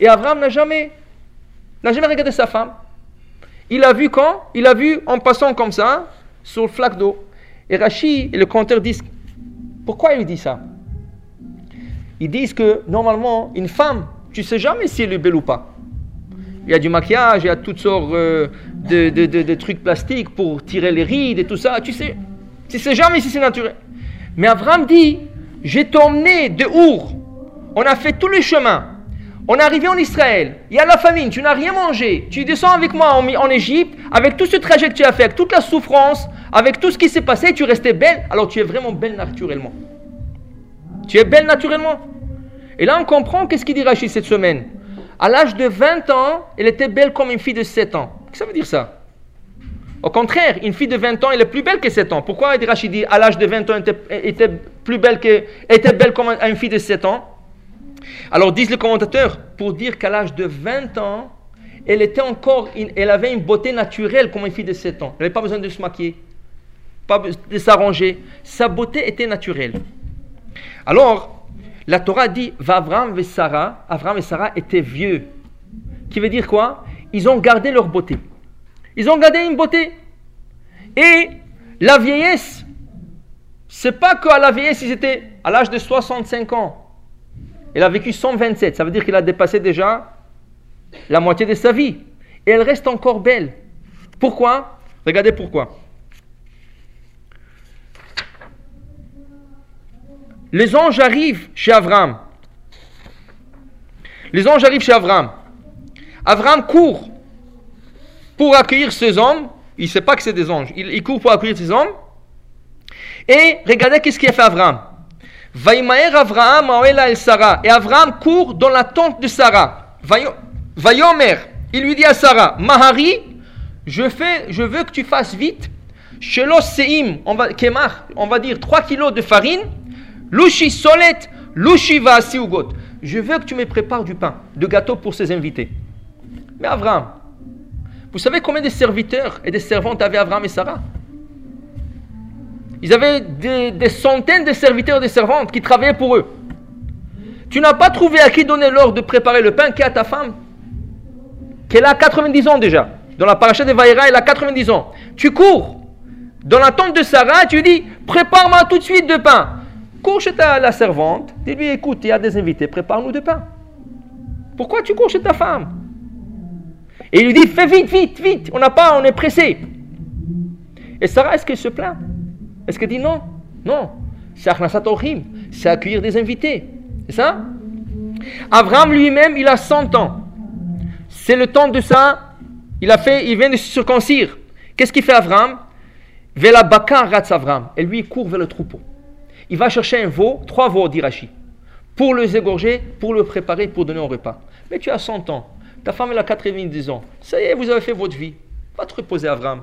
Et Abraham n'a jamais, n'a jamais regardé sa femme. Il a vu quand? Il a vu en passant comme ça, sur le flaque d'eau. Et Rachid et le conteur disent, pourquoi il dit ça? Ils disent que normalement, une femme, tu sais jamais si elle est belle ou pas. Il y a du maquillage, il y a toutes sortes euh, de, de, trucs plastiques pour tirer les rides et tout ça. Tu sais, tu sais jamais si c'est naturel. Mais Abraham dit, j'ai t'emmené de Our. On a fait tous les chemins. On est arrivé en Israël, il y a la famine, tu n'as rien mangé, tu descends avec moi en, Égypte, avec tout ce trajet que tu as fait, avec toute la souffrance, avec tout ce qui s'est passé, tu restais belle, alors tu es vraiment belle naturellement. Tu es belle naturellement. Et là, on comprend qu'est-ce qu'il dit Rachid cette semaine. À l'âge de 20 ans, elle était belle comme une fille de 7 ans. Qu'est-ce que ça veut dire ça? Au contraire, une fille de 20 ans, elle est plus belle que 7 ans. Pourquoi Rachid dit à l'âge de 20 ans, elle était, plus belle que, était belle comme une fille de 7 ans? Alors disent les commentateurs, pour dire qu'à l'âge de 20 ans, elle était encore, elle avait une beauté naturelle comme une fille de 7 ans. Elle n'avait pas besoin de se maquiller, de s'arranger. Sa beauté était naturelle. Alors, la Torah dit, Avram et Sarah, Avram et Sarah étaient vieux. Qui veut dire quoi? Ils ont gardé leur beauté. Ils ont gardé une beauté. Et la vieillesse, c'est pas qu'à la vieillesse, ils étaient à l'âge de 65 ans. Elle a vécu 127, ça veut dire qu'elle a dépassé déjà la moitié de sa vie. Et elle reste encore belle. Pourquoi? Regardez pourquoi. Les anges arrivent chez Avram. Les anges arrivent chez Avram. Avram court pour accueillir ces hommes. Il ne sait pas que c'est des anges. Il, court pour accueillir ces hommes. Et regardez qu'est-ce qu'il a fait Avram. Vaimaer Avraham el Sarah. Et Avraham court dans la tente de Sarah. Vayomer, il lui dit à Sarah, Mahari, je, veux que tu fasses vite. Shelos Seim, on va, on va dire 3 kilos de farine. Lushi Solet, Lushi Ugot. Je veux que tu me prépares du pain, de gâteau pour ses invités. Mais Avraham, vous savez combien de serviteurs et de servantes avaient Avraham et Sarah ils avaient des, centaines de serviteurs et de servantes qui travaillaient pour eux. Tu n'as pas trouvé à qui donner l'ordre de préparer le pain qu'à ta femme, qu'elle a 90 ans déjà. Dans la paracha de Vaïra, elle a 90 ans. Tu cours dans la tente de Sarah, tu dis Prépare-moi tout de suite de pain. Cours chez ta, la servante, dis-lui Écoute, il y a des invités, prépare-nous de pain. Pourquoi tu cours chez ta femme? Et il lui dit Fais vite, vite, vite, on n'a pas, on est pressé. Et Sarah, est-ce qu'elle se plaint? Est-ce qu'elle dit non? Non. C'est accueillir des invités. C'est ça? Abraham lui-même, il a 100 ans. C'est le temps de ça. Il a fait, il vient de se circoncire. Qu'est-ce qu'il fait Abraham Vela bakar Avram. Et lui, il court vers le troupeau. Il va chercher un veau, trois veaux, dit pour les égorger, pour le préparer, pour donner au repas. Mais tu as 100 ans. Ta femme, elle a 90 ans. Ça y est, vous avez fait votre vie. Va te reposer, Abraham.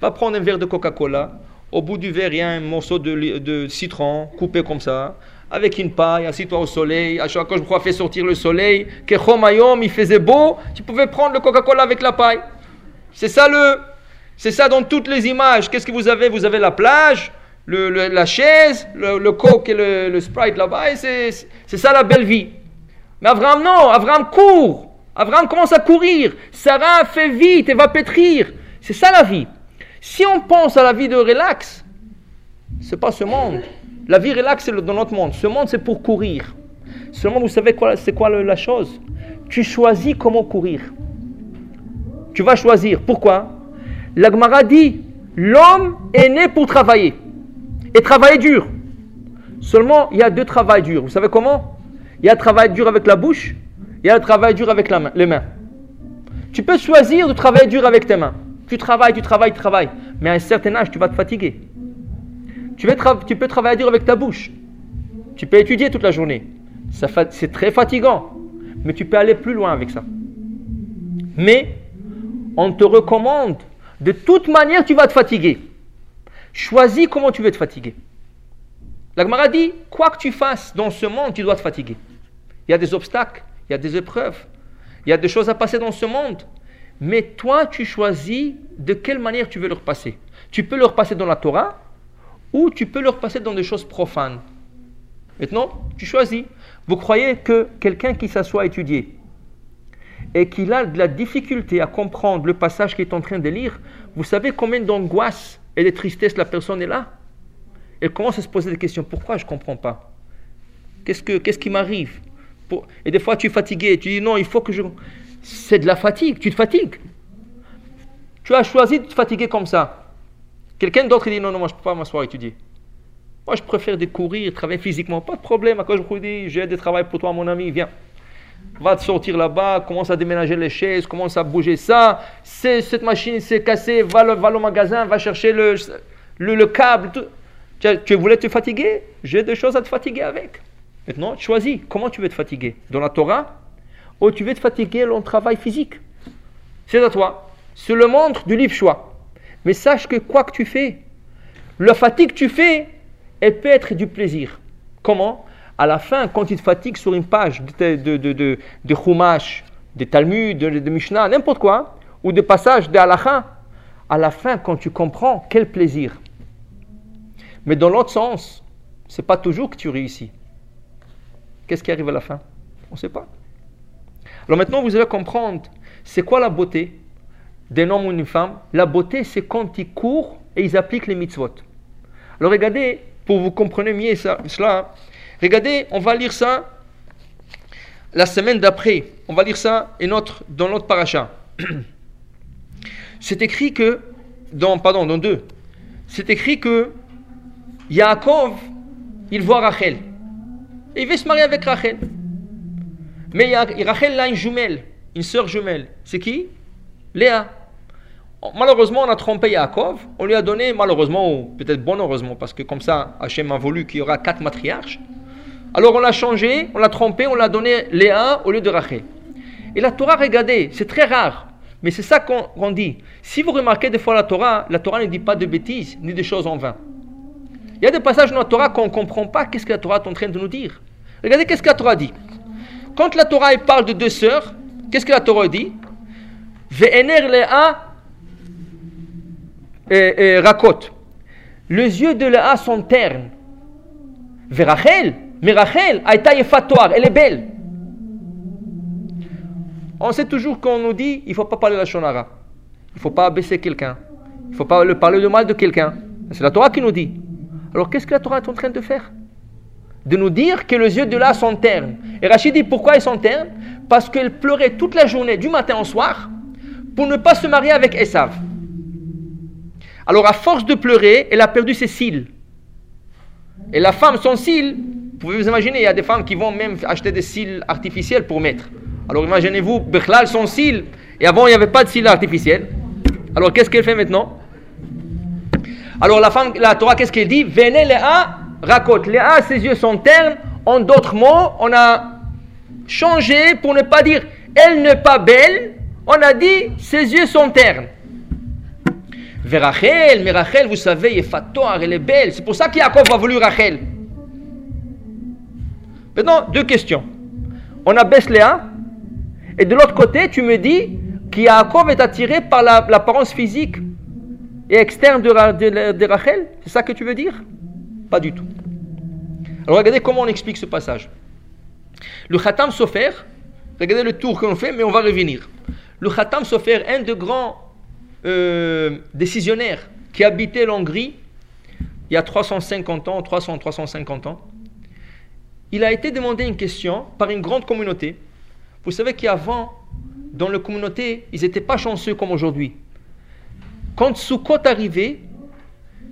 Va prendre un verre de Coca-Cola, au bout du verre, il y a un morceau de, citron coupé comme ça, avec une paille, assis-toi au soleil. À chaque fois je fait sortir le soleil, que il faisait beau, tu pouvais prendre le Coca-Cola avec la paille. C'est ça le, c'est ça dans toutes les images. Qu'est-ce que vous avez? Vous avez la plage, le, la chaise, le, coq et le, sprite là-bas, c'est ça la belle vie. Mais Abraham, non, Abraham court. Abraham commence à courir. Sarah fait vite et va pétrir. C'est ça la vie. Si on pense à la vie de relax, c'est pas ce monde. La vie relax, c'est dans notre monde. Ce monde, c'est pour courir. Seulement, vous savez quoi, c'est quoi la chose? Tu choisis comment courir. Tu vas choisir. Pourquoi? L'Agmara dit l'homme est né pour travailler. Et travailler dur. Seulement, il y a deux travails durs. Vous savez comment? Il y a le travail dur avec la bouche, il y a le travail dur avec la les mains. Tu peux choisir de travailler dur avec tes mains. Tu travailles, tu travailles, tu travailles. Mais à un certain âge, tu vas te fatiguer. Tu, tu peux travailler dur avec ta bouche. Tu peux étudier toute la journée. C'est très fatigant. Mais tu peux aller plus loin avec ça. Mais on te recommande de toute manière, tu vas te fatiguer. Choisis comment tu veux te fatiguer. La Gemara dit, quoi que tu fasses dans ce monde, tu dois te fatiguer. Il y a des obstacles, il y a des épreuves, il y a des choses à passer dans ce monde. Mais toi, tu choisis de quelle manière tu veux leur passer. Tu peux leur passer dans la Torah ou tu peux leur passer dans des choses profanes. Maintenant, tu choisis. Vous croyez que quelqu'un qui s'assoit à étudier, et qu'il a de la difficulté à comprendre le passage qu'il est en train de lire, vous savez combien d'angoisse et de tristesse la personne est là? Elle commence à se poser des questions. Pourquoi? Je ne comprends pas Qu'est-ce, que, qu'est-ce qui m'arrive? Et des fois, tu es fatigué. Tu dis non, il faut que je. C'est de la fatigue. Tu te fatigues. Tu as choisi de te fatiguer comme ça. Quelqu'un d'autre dit non, non, moi je ne peux pas m'asseoir étudier. Moi, je préfère de courir, travailler physiquement. Pas de problème. À quoi je vous dis J'ai des travail pour toi, mon ami. Viens va sortir là-bas, commence à déménager les chaises, commence à bouger ça. cette machine s'est cassée, va, va au magasin, va chercher le, le, câble. Tu, voulais te fatiguer? J'ai des choses à te fatiguer avec. Maintenant, choisis comment tu veux te fatiguer? Dans la Torah ou tu veux te fatiguer le travail physique. C'est à toi. C'est le montre du livre choix. Mais sache que quoi que tu fais, la fatigue que tu fais, elle peut être du plaisir. Comment? À la fin, quand tu te fatigues sur une page de, de, de, de, Chumash, de Talmud, de, de Mishnah, n'importe quoi, ou de passage de à la fin, quand tu comprends, quel plaisir. Mais dans l'autre sens, c'est pas toujours que tu réussis. Qu'est-ce qui arrive à la fin? On ne sait pas. Alors maintenant, vous allez comprendre, c'est quoi la beauté d'un homme ou d'une femme? La beauté, c'est quand ils courent et ils appliquent les mitzvot. Alors regardez, pour vous comprendre mieux cela, Regardez, on va lire ça la semaine d'après. On va lire ça et notre, dans notre paracha. C'est écrit que, dans, pardon, dans deux, c'est écrit que Yaakov, il voit Rachel. Et il veut se marier avec Rachel. Mais Rachel a une jumelle, une sœur jumelle. C'est qui? Léa. Malheureusement, on a trompé Yaakov. On lui a donné, malheureusement, ou peut-être bon heureusement, parce que comme ça, Hachem a voulu qu'il y aura quatre matriarches. Alors on l'a changé, on l'a trompé, on l'a donné Léa au lieu de Rachel. Et la Torah, regardez, c'est très rare, mais c'est ça qu'on dit. Si vous remarquez des fois la Torah, la Torah ne dit pas de bêtises ni de choses en vain. Il y a des passages dans la Torah qu'on ne comprend pas qu'est-ce que la Torah est en train de nous dire. Regardez qu'est-ce que la Torah dit? Quand la Torah parle de deux sœurs, qu'est-ce que la Torah dit? Ve'ener Léa et, Rakot. Les yeux de Léa sont ternes. Verachel, mais Rachel, elle est belle. On sait toujours qu'on nous dit il ne faut pas parler la shonara. Il ne faut pas abaisser quelqu'un. Il ne faut pas parler de mal de quelqu'un. C'est la Torah qui nous dit. Alors qu'est-ce que la Torah est en train de faire? De nous dire que les yeux de là sont ternes. Et Rachid dit pourquoi ils sont ternes? Parce qu'elle pleurait toute la journée, du matin au soir, pour ne pas se marier avec Esav. Alors à force de pleurer, elle a perdu ses cils. Et la femme, son cils, vous pouvez vous imaginer, il y a des femmes qui vont même acheter des cils artificiels pour mettre. Alors imaginez-vous, Bechlal son cils, et avant il n'y avait pas de cils artificiels. Alors qu'est-ce qu'elle fait maintenant? Alors la femme, la Torah, qu'est-ce qu'elle dit? Venez Léa, raconte. Léa, ses yeux sont ternes. En d'autres mots, on a changé pour ne pas dire elle n'est pas belle. On a dit ses yeux sont ternes. Rachel, mais Rachel, vous savez, est elle est belle. C'est pour ça qu'Yaakov a voulu Rachel. Maintenant, deux questions. On a Léa, et de l'autre côté, tu me dis qui Yaakov est attiré par l'apparence physique et externe de, Rachel C'est ça que tu veux dire? Pas du tout. Alors regardez comment on explique ce passage. Le Khatam Sofer, regardez le tour qu'on fait, mais on va revenir. Le Khatam Sofer, un de grands euh, décisionnaires qui habitait l'Hongrie il y a 350 ans, 300, 350 ans, il a été demandé une question par une grande communauté. Vous savez qu'avant, dans la communauté, ils n'étaient pas chanceux comme aujourd'hui. Quand Sukkot arrivait,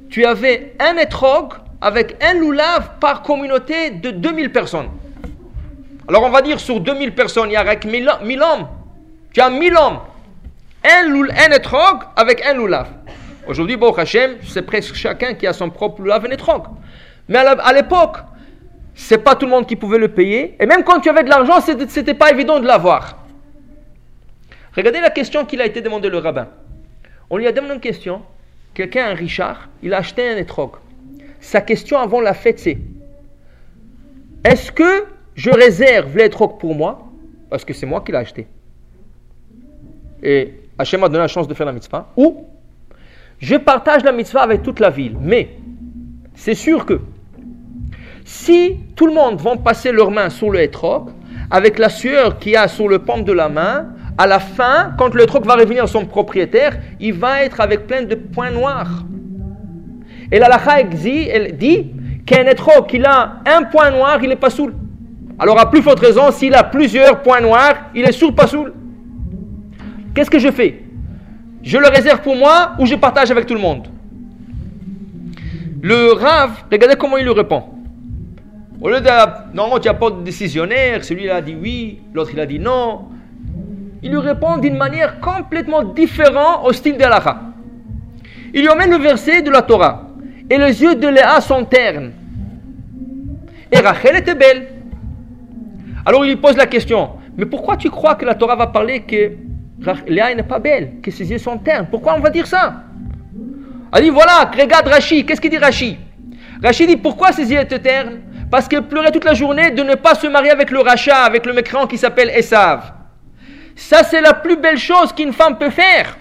tu avais un étrog avec un loulav par communauté de 2000 personnes. Alors on va dire sur 2000 personnes, il y a avec 1000 hommes. Tu as 1000 hommes. Un, un étrog avec un loulav. Aujourd'hui, bon, Hachem, c'est presque chacun qui a son propre loulav et étrog. Mais à l'époque, c'est pas tout le monde qui pouvait le payer. Et même quand tu avais de l'argent, c'était pas évident de l'avoir. Regardez la question qu'il a été demandé le rabbin. On lui a demandé une question. Quelqu'un, un Richard, il a acheté un étrog. Sa question avant la fête, c'est Est-ce que je réserve l'étrog pour moi? Parce que c'est moi qui l'ai acheté. Et Hachem m'a donné la chance de faire la mitzvah. Ou je partage la mitzvah avec toute la ville. Mais c'est sûr que si tout le monde va passer leurs mains sur le hétrog, avec la sueur qu'il y a sur le paume de la main, à la fin, quand le hétrog va revenir à son propriétaire, il va être avec plein de points noirs. Et la dit, elle dit qu'un hétrog qui a un point noir, il n'est pas saoul. Alors à plus forte raison, s'il a plusieurs points noirs, il est sourd, pas saoul. Qu'est-ce que je fais? Je le réserve pour moi ou je partage avec tout le monde? Le Rav, regardez comment il lui répond. Au lieu de. Normalement, tu pas de décisionnaire, celui-là a dit oui, l'autre il a dit non. Il lui répond d'une manière complètement différente au style d'Allah. Il lui emmène le verset de la Torah. Et les yeux de Léa sont ternes. Et Rachel était belle. Alors il lui pose la question Mais pourquoi tu crois que la Torah va parler que Léa n'est pas belle, que ses yeux sont ternes? Pourquoi on va dire ça? Elle dit Voilà, regarde Rachi. Qu'est-ce qu'il dit Rachi? Rachi dit Pourquoi ses yeux étaient ternes? Parce qu'elle pleurait toute la journée de ne pas se marier avec le rachat, avec le mécréant qui s'appelle Esav. Ça, c'est la plus belle chose qu'une femme peut faire.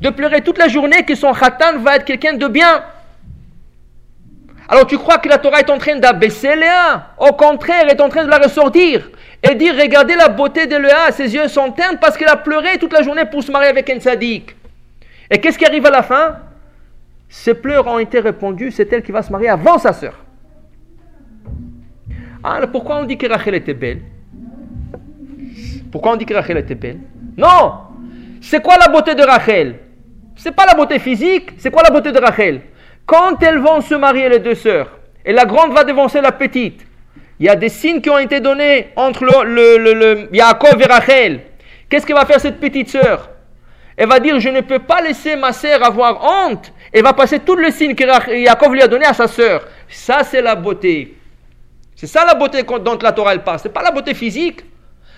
De pleurer toute la journée que son khatan va être quelqu'un de bien. Alors tu crois que la Torah est en train d'abaisser Léa Au contraire, elle est en train de la ressortir. Et dire, regardez la beauté de Léa, ses yeux sont ternes parce qu'elle a pleuré toute la journée pour se marier avec un sadique. Et qu'est-ce qui arrive à la fin? Ses pleurs ont été répondus, c'est elle qui va se marier avant sa sœur. Ah, pourquoi on dit que Rachel était belle? Pourquoi on dit que Rachel était belle? Non C'est quoi la beauté de Rachel? C'est pas la beauté physique, c'est quoi la beauté de Rachel? Quand elles vont se marier, les deux sœurs, et la grande va devancer la petite, il y a des signes qui ont été donnés entre le, le, Yaakov et Rachel. Qu'est-ce que va faire cette petite sœur? Elle va dire Je ne peux pas laisser ma sœur avoir honte. Elle va passer tout le signe que Yaakov lui a donné à sa sœur. Ça, c'est la beauté. C'est ça la beauté dont la Torah elle parle. Ce n'est pas la beauté physique.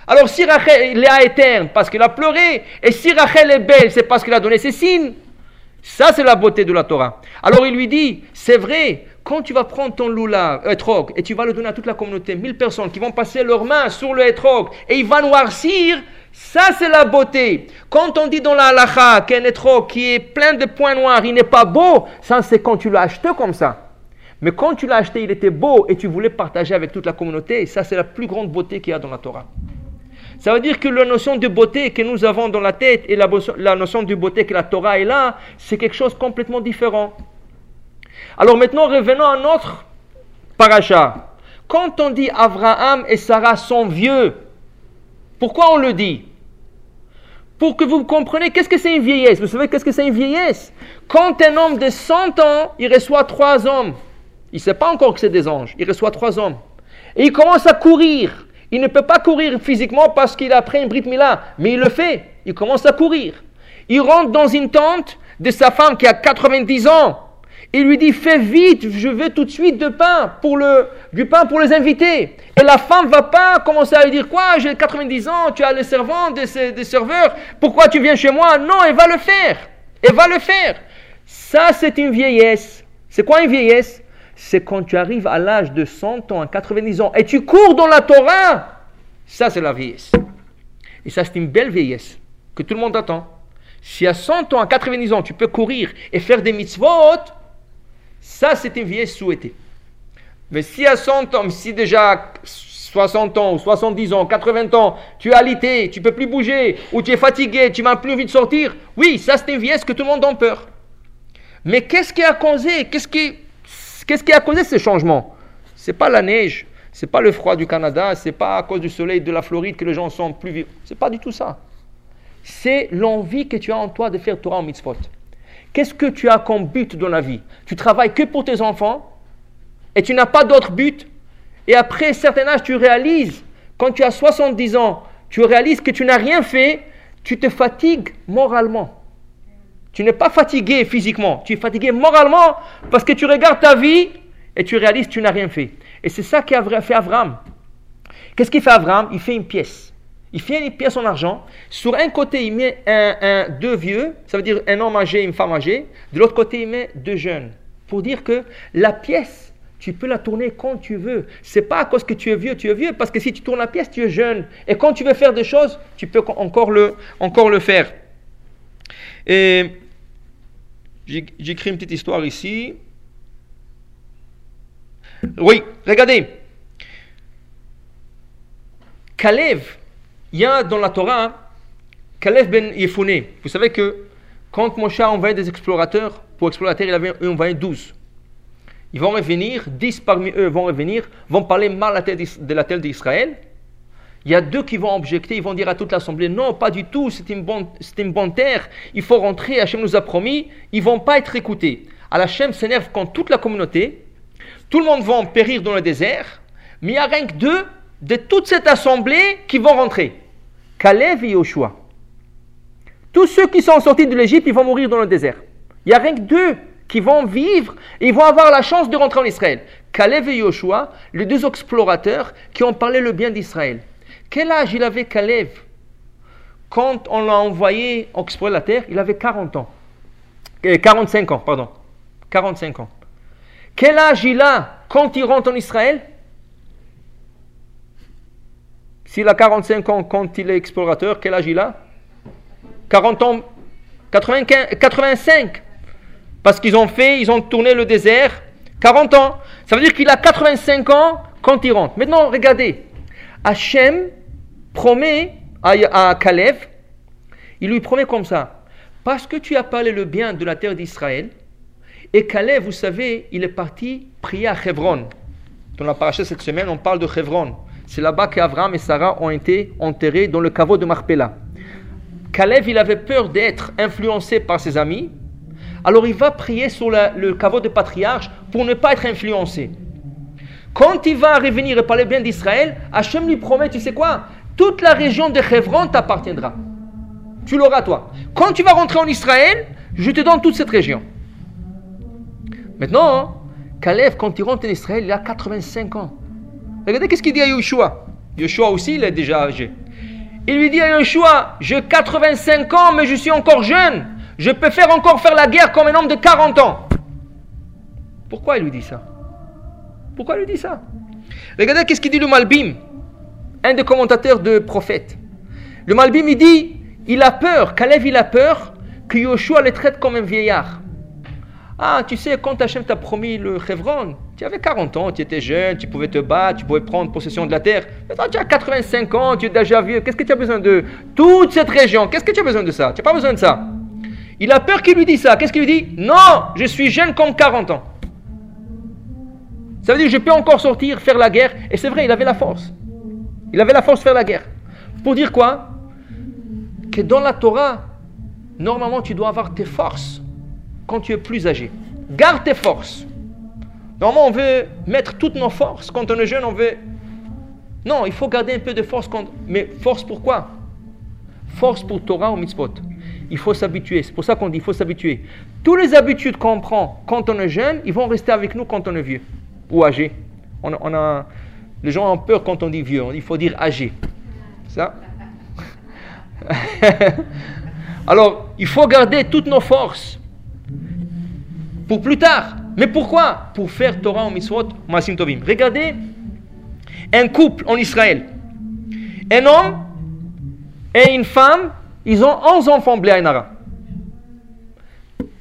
Alors si Rachel est éterne parce qu'elle a pleuré, et si Rachel est belle, c'est parce qu'elle a donné ses signes. Ça, c'est la beauté de la Torah. Alors il lui dit, c'est vrai, quand tu vas prendre ton loula, etrog, et tu vas le donner à toute la communauté, mille personnes qui vont passer leurs mains sur le etrog, et il va noircir, ça c'est la beauté. Quand on dit dans la halacha qu'un etrog qui est plein de points noirs, il n'est pas beau, ça c'est quand tu l'as acheté comme ça. Mais quand tu l'as acheté, il était beau et tu voulais partager avec toute la communauté. Ça, c'est la plus grande beauté qu'il y a dans la Torah. Ça veut dire que la notion de beauté que nous avons dans la tête et la, notion de beauté que la Torah est là, c'est quelque chose de complètement différent. Alors maintenant, revenons à notre paracha. Quand on dit Abraham et Sarah sont vieux, pourquoi on le dit? Pour que vous compreniez qu'est-ce que c'est une vieillesse? Vous savez qu'est-ce que c'est une vieillesse? Quand un homme de 100 ans, il reçoit trois hommes il ne sait pas encore que c'est des anges. Il reçoit trois hommes. Et il commence à courir. Il ne peut pas courir physiquement parce qu'il a pris un Brit Mila, mais il le fait. Il commence à courir. Il rentre dans une tente de sa femme qui a 90 ans. Il lui dit Fais vite, je veux tout de suite de pain pour le, du pain pour les invités. Et la femme va pas commencer à lui dire Quoi J'ai 90 ans, tu as les servants, des, des serveurs, pourquoi tu viens chez moi? Non, elle va le faire. Elle va le faire. Ça, c'est une vieillesse. C'est quoi une vieillesse? C'est quand tu arrives à l'âge de 100 ans, à 90 ans, et tu cours dans la Torah. Ça, c'est la vieillesse. Et ça, c'est une belle vieillesse. que tout le monde attend. Si à 100 ans, à 90 ans, tu peux courir et faire des mitzvot, ça c'est une vieillesse souhaitée. Mais si à 100 ans, si déjà 60 ans, ou 70 ans, 80 ans, tu es alité, tu peux plus bouger, ou tu es fatigué, tu n'as plus envie de sortir, oui, ça c'est une vieillesse que tout le monde a peur. Mais qu'est-ce qui a causé Qu'est-ce qui, qu'est-ce qui a causé ces changements C'est pas la neige, c'est pas le froid du Canada, c'est pas à cause du soleil de la Floride que les gens sont plus vifs. C'est pas du tout ça. C'est l'envie que tu as en toi de faire Torah en mitzvot. Qu'est-ce que tu as comme but dans la vie? Tu travailles que pour tes enfants et tu n'as pas d'autre but? Et après un certain âge, tu réalises, quand tu as 70 ans, tu réalises que tu n'as rien fait, tu te fatigues moralement. Tu n'es pas fatigué physiquement, tu es fatigué moralement parce que tu regardes ta vie et tu réalises que tu n'as rien fait. Et c'est ça qu'a fait Avram. Qu'est-ce qu'il fait Avram Il fait une pièce. Il fait une pièce en argent. Sur un côté, il met un, deux vieux, ça veut dire un homme âgé et une femme âgée. De l'autre côté, il met deux jeunes. Pour dire que la pièce tu peux la tourner quand tu veux. C'est pas à cause que tu es vieux, tu es vieux, parce que si tu tournes la pièce, tu es jeune. Et quand tu veux faire des choses, tu peux encore le, encore le faire. Et j'écris une petite histoire ici. Oui, regardez. Kalev, il y a dans la Torah, Kalev ben Yefouné. Vous savez que quand Moshe a envoyé des explorateurs pour explorer la terre, il avait envoyé 12. Ils vont revenir, dix parmi eux vont revenir, vont parler mal de la terre d'Israël. Il y a deux qui vont objecter, ils vont dire à toute l'assemblée non, pas du tout, c'est une, bonne, une bonne terre, il faut rentrer, Hachem nous a promis. Ils vont pas être écoutés. Hachem s'énerve contre toute la communauté, tout le monde va périr dans le désert, mais il y a rien que deux de toute cette assemblée qui vont rentrer Kalev et Yoshua. Tous ceux qui sont sortis de l'Égypte, ils vont mourir dans le désert. Il n'y a rien que deux qui vont vivre et ils vont avoir la chance de rentrer en Israël. Kalev et Yoshua, les deux explorateurs qui ont parlé le bien d'Israël. Quel âge il avait Kalev Quand on l'a envoyé explorer la terre, il avait 40 ans. 45 euh, ans, pardon. 45 ans. Quel âge il a quand il rentre en Israël? S'il a 45 ans quand il est explorateur, quel âge il a? 40 ans 95, 85 parce qu'ils ont fait, ils ont tourné le désert 40 ans. Ça veut dire qu'il a 85 ans quand il rentre. Maintenant, regardez. Hachem promet à, Caleb, il lui promet comme ça. Parce que tu as parlé le bien de la terre d'Israël, et Caleb, vous savez, il est parti prier à Hebron. Dans la paracha cette semaine, on parle de Hebron. C'est là-bas qu'Abraham et Sarah ont été enterrés dans le caveau de Marpella. Caleb, il avait peur d'être influencé par ses amis, alors il va prier sur le caveau de patriarche pour ne pas être influencé. Quand il va revenir et parler bien d'Israël, Hachem lui promet, tu sais quoi? Toute la région de Hebron t'appartiendra. Tu l'auras toi. Quand tu vas rentrer en Israël, je te donne toute cette région. Maintenant, Caleb, quand il rentre en Israël, il a 85 ans. Regardez qu'est-ce qu'il dit à Yeshua. Yeshua aussi, il est déjà âgé. Il lui dit à Yeshua, j'ai 85 ans, mais je suis encore jeune. Je peux faire encore faire la guerre comme un homme de 40 ans. Pourquoi il lui dit ça? Pourquoi il lui dit ça? Regardez qu'est-ce qu'il dit le Malbim, un des commentateurs de prophète. Le Malbim, il dit, il a peur, Kalev, il a peur que Yoshua le traite comme un vieillard. Ah, tu sais, quand Hachem t'a promis le Chevron, tu avais 40 ans, tu étais jeune, tu pouvais te battre, tu pouvais prendre possession de la terre. Maintenant, tu as 85 ans, tu es déjà vieux. Qu'est-ce que tu as besoin de toute cette région? Qu'est-ce que tu as besoin de ça? Tu n'as pas besoin de ça. Il a peur qu'il lui dise ça. Qu'est-ce qu'il lui dit? Non, je suis jeune comme 40 ans. Ça veut dire que je peux encore sortir, faire la guerre. Et c'est vrai, il avait la force. Il avait la force de faire la guerre. Pour dire quoi? Que dans la Torah, normalement, tu dois avoir tes forces quand tu es plus âgé. Garde tes forces. Normalement, on veut mettre toutes nos forces. Quand on est jeune, on veut... Non, il faut garder un peu de force. Mais force pourquoi Force pour Torah ou mitzvot il faut s'habituer. C'est pour ça qu'on dit il faut s'habituer. Toutes les habitudes qu'on prend quand on est jeune, ils vont rester avec nous quand on est vieux ou âgé. On, a, les gens ont peur quand on dit vieux. Il faut dire âgé. Ça Alors, il faut garder toutes nos forces pour plus tard. Mais pourquoi? Pour faire Torah en Miswot, Masim Tovim. Regardez un couple en Israël. Un homme et une femme Ils ont 11 enfants, Bléaïnara.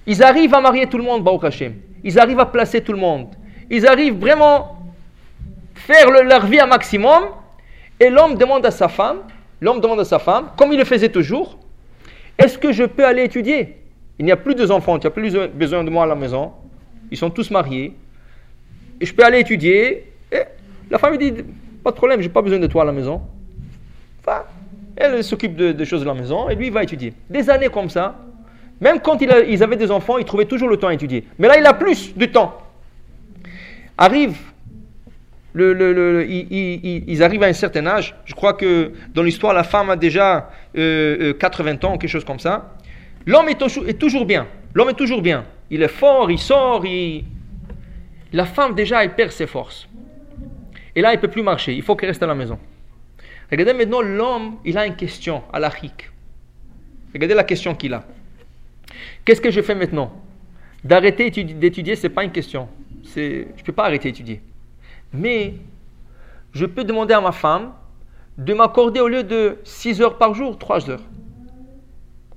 Ils arrivent à marier tout le monde, Baruch Hashem. Ils arrivent à placer tout le monde. Ils arrivent vraiment faire leur vie un maximum. Et l'homme demande à sa femme, l'homme demande à sa femme, comme il le faisait toujours, est-ce que je peux aller étudier? Il n'y a plus deux enfants, tu n'as plus besoin de moi à la maison. Ils sont tous mariés. Et je peux aller étudier. Et la femme dit, pas de problème, je n'ai pas besoin de toi à la maison. Enfin, elle s'occupe des choses de la maison et lui il va étudier. Des années comme ça, même quand ils avaient des enfants, ils trouvaient toujours le temps à étudier. Mais là, il a plus de temps. Arrive, ils, arrivent à un certain âge. Je crois que dans l'histoire, la femme a déjà 80 euh, euh, ans, quelque chose comme ça. L'homme est, toujours bien. L'homme est toujours bien. Il est fort, il sort. Il... La femme, déjà, elle perd ses forces. Et là, il ne peut plus marcher. Il faut qu'elle reste à la maison. Regardez maintenant, l'homme, il a une question à la Regardez la question qu'il a. Qu'est-ce que je fais maintenant? D'arrêter d'étudier, ce n'est pas une question. Je ne peux pas arrêter d'étudier. Mais je peux demander à ma femme de m'accorder au lieu de 6 heures par jour, 3 heures.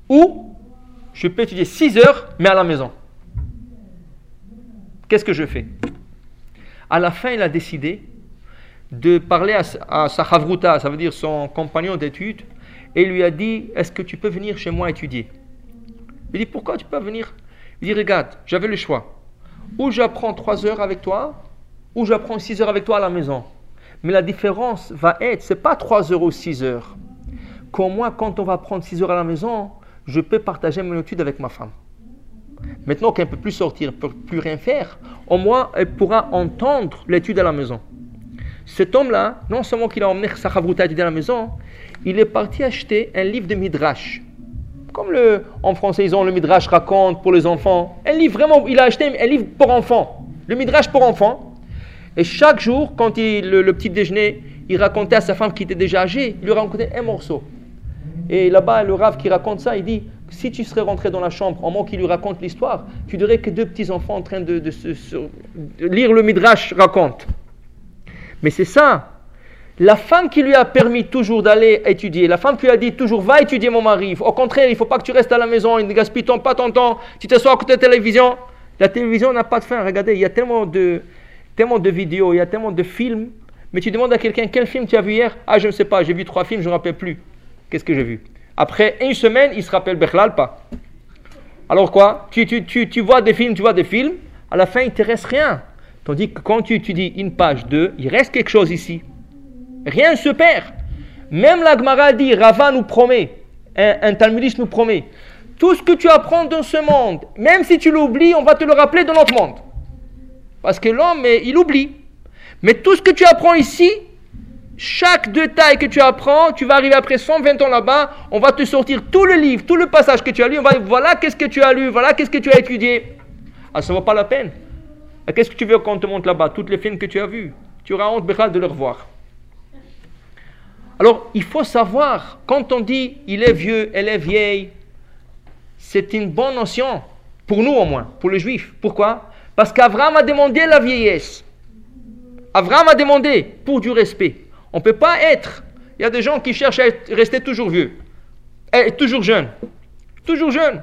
Ou je peux étudier 6 heures, mais à la maison. Qu'est-ce que je fais? À la fin, il a décidé de parler à, sa chavruta, ça veut dire son compagnon d'études, et lui a dit Est-ce que tu peux venir chez moi étudier? Il dit Pourquoi tu peux venir? Il dit Regarde, j'avais le choix. Ou j'apprends 3 heures avec toi, ou j'apprends 6 heures avec toi à la maison. Mais la différence va être, c'est pas 3 heures ou 6 heures. Qu'au moins, quand on va prendre 6 heures à la maison, je peux partager mon étude avec ma femme. Maintenant qu'elle ne peut plus sortir, ne peut plus rien faire, au moins elle pourra entendre l'étude à la maison. Cet homme-là, non seulement qu'il a emmené sa chavruta à la maison, il est parti acheter un livre de Midrash. Comme le, en français, ils ont le Midrash raconte pour les enfants. Un livre vraiment, il a acheté un livre pour enfants. Le Midrash pour enfants. Et chaque jour, quand il, le, petit déjeuner, il racontait à sa femme qui était déjà âgée, il lui racontait un morceau. Et là-bas, le Rav qui raconte ça, il dit si tu serais rentré dans la chambre en moment qu'il lui raconte l'histoire, tu dirais que deux petits enfants en train de, se, lire le Midrash raconte. Mais c'est ça. La femme qui lui a permis toujours d'aller étudier, la femme qui lui a dit toujours va étudier mon mari, au contraire, il ne faut pas que tu restes à la maison, ne gaspille pas ton temps, tu t'assois à côté de la télévision. La télévision n'a pas de fin. Regardez, il y a tellement de, tellement de vidéos, il y a tellement de films, mais tu demandes à quelqu'un quel film tu as vu hier? Ah, je ne sais pas, j'ai vu trois films, je ne me rappelle plus. Qu'est-ce que j'ai vu? Après une semaine, il se rappelle Bechlal pas. Alors quoi? Tu, tu, tu, tu, vois des films, tu vois des films, à la fin, il ne te reste rien. Tandis que quand tu étudies une page 2, il reste quelque chose ici. Rien ne se perd. Même la Gemara dit, Rava nous promet, un, un talmudiste nous promet, tout ce que tu apprends dans ce monde, même si tu l'oublies, on va te le rappeler dans notre monde. Parce que l'homme, il oublie. Mais tout ce que tu apprends ici, chaque détail que tu apprends, tu vas arriver après 120 ans là-bas, on va te sortir tout le livre, tout le passage que tu as lu, on va dire voilà qu'est-ce que tu as lu, voilà qu'est-ce que tu as étudié. Ah, ça ne vaut pas la peine. Qu'est-ce que tu veux qu'on te montre là-bas? Toutes les films que tu as vus. Tu auras honte de le revoir. Alors, il faut savoir, quand on dit il est vieux, elle est vieille, c'est une bonne notion, pour nous au moins, pour les juifs. Pourquoi? Parce qu'Avram a demandé la vieillesse. Avram a demandé pour du respect. On ne peut pas être. Il y a des gens qui cherchent à rester toujours vieux. Et toujours jeune. Toujours jeune.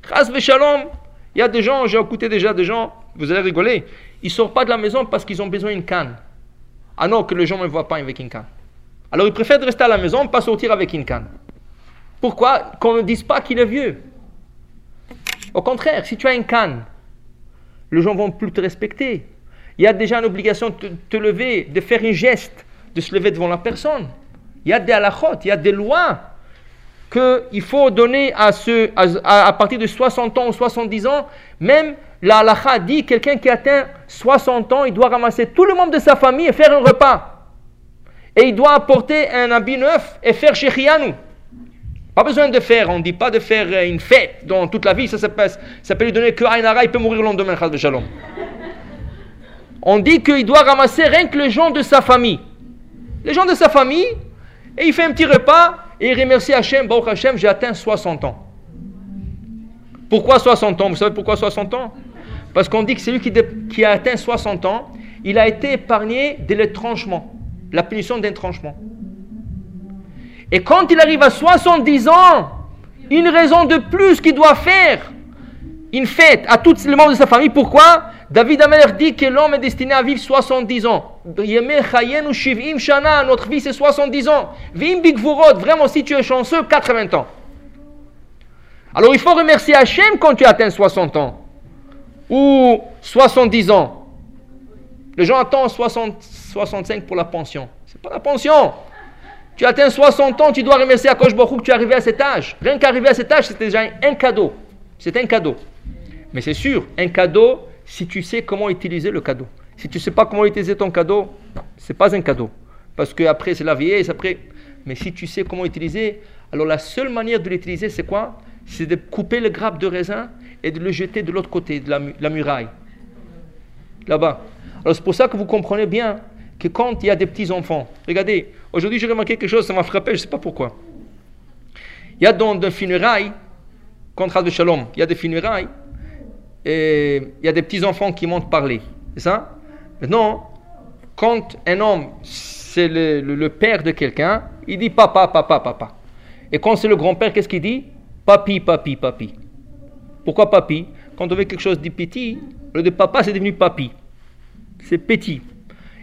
Grâce shalom. Il y a des gens, j'ai écouté déjà des gens, vous allez rigoler, ils ne sortent pas de la maison parce qu'ils ont besoin d'une canne. Ah non, que les gens ne voient pas avec une canne. Alors ils préfèrent rester à la maison, pas sortir avec une canne. Pourquoi? Qu'on ne dise pas qu'il est vieux. Au contraire, si tu as une canne, les gens vont plus te respecter. Il y a déjà une obligation de te lever, de faire un geste, de se lever devant la personne. Il y a des halakhot, il y a des lois qu'il faut donner à, ceux, à, partir de 60 ans ou 70 ans. Même la halakha dit quelqu'un qui atteint 60 ans, il doit ramasser tout le monde de sa famille et faire un repas. Et il doit apporter un habit neuf et faire shechianu. Pas besoin de faire, on ne dit pas de faire euh, une fête dans toute la vie, ça, ça, peut lui donner que Ainara, il peut mourir le lendemain, Shalom. On dit qu'il doit ramasser rien que les gens de sa famille. Les gens de sa famille, et il fait un petit repas, et il remercie Hachem, Baruch Hachem, j'ai atteint 60 ans. Pourquoi 60 ans? Vous savez pourquoi 60 ans? Parce qu'on dit que celui qui, qui a atteint 60 ans, il a été épargné de l'étranchement, la punition d'un. Et quand il arrive à 70 ans, Une raison de plus qu'il doit faire une fête à tous les membres de sa famille. Pourquoi? David Amer dit que l'homme est destiné à vivre 70 ans. Notre vie c'est 70 ans. Vraiment, si tu es chanceux, 80 ans. Alors il faut remercier Hachem quand tu atteins 60 ans. Ou 70 ans. Les gens attendent 60, 65 pour la pension. C'est pas la pension. Tu atteins 60 ans, tu dois remercier Akosh Baruch que tu es arrivé à cet âge. Rien qu'arriver à cet âge, c'est déjà un cadeau. C'est un cadeau. Mais c'est sûr, un cadeau, si tu sais comment utiliser le cadeau. Si tu ne sais pas comment utiliser ton cadeau, c'est pas un cadeau. Parce que après, c'est la vieillesse, après. Mais si tu sais comment utiliser, alors la seule manière de l'utiliser, c'est quoi? C'est de couper le grappe de raisin et de le jeter de l'autre côté de la, muraille. Là-bas. Alors c'est pour ça que vous comprenez bien que quand il y a des petits-enfants, regardez, aujourd'hui j'ai remarqué quelque chose, ça m'a frappé, je ne sais pas pourquoi. Il y a dans des funérailles, contre de Shalom, il y a des funérailles, et il y a des petits-enfants qui montent parler. C'est ça? Maintenant, quand un homme, c'est le, père de quelqu'un, il dit papa, papa, papa. Et quand c'est le grand-père, qu'est-ce qu'il dit? Papi, papi, papi. Pourquoi papi? Quand on veut quelque chose de petit, le de papa, c'est devenu papi. C'est petit.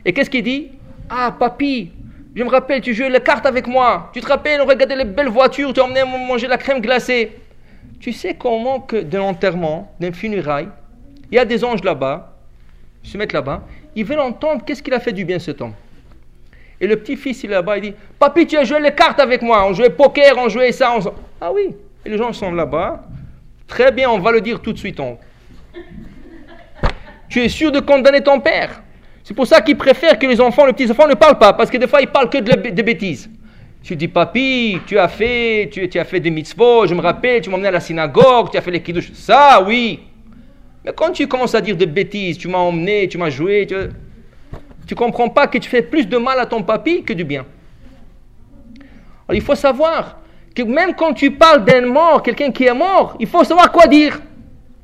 Et qu'est-ce qu'il dit? Ah, papi, je me rappelle, tu jouais les cartes avec moi. Tu te rappelles, on regardait les belles voitures, tu emmenais manger la crème glacée. Tu sais comment que de l'enterrement, d'un funérail, il y a des anges là-bas, ils se mettent là-bas, ils veulent entendre qu'est-ce qu'il a fait du bien cet homme. Et le petit-fils, il est là-bas, il dit Papi, tu as joué les cartes avec moi, on jouait poker, on jouait ça. On... Ah oui. Et les gens sont là-bas. Très bien, on va le dire tout de suite. Tu es sûr de condamner ton père? C'est pour ça qu'il préfère que les enfants, les petits-enfants ne parlent pas, parce que des fois, ils parlent que de, bêtises. Tu dis, papi, tu as fait, tu, tu as fait des mitzvot, je me rappelle, tu m'as emmené à la synagogue, tu as fait les kiddush. Ça, oui. Mais quand tu commences à dire des bêtises, tu m'as emmené, tu m'as joué, tu, tu comprends pas que tu fais plus de mal à ton papy que du bien. Alors, il faut savoir que même quand tu parles d'un mort, quelqu'un qui est mort, il faut savoir quoi dire.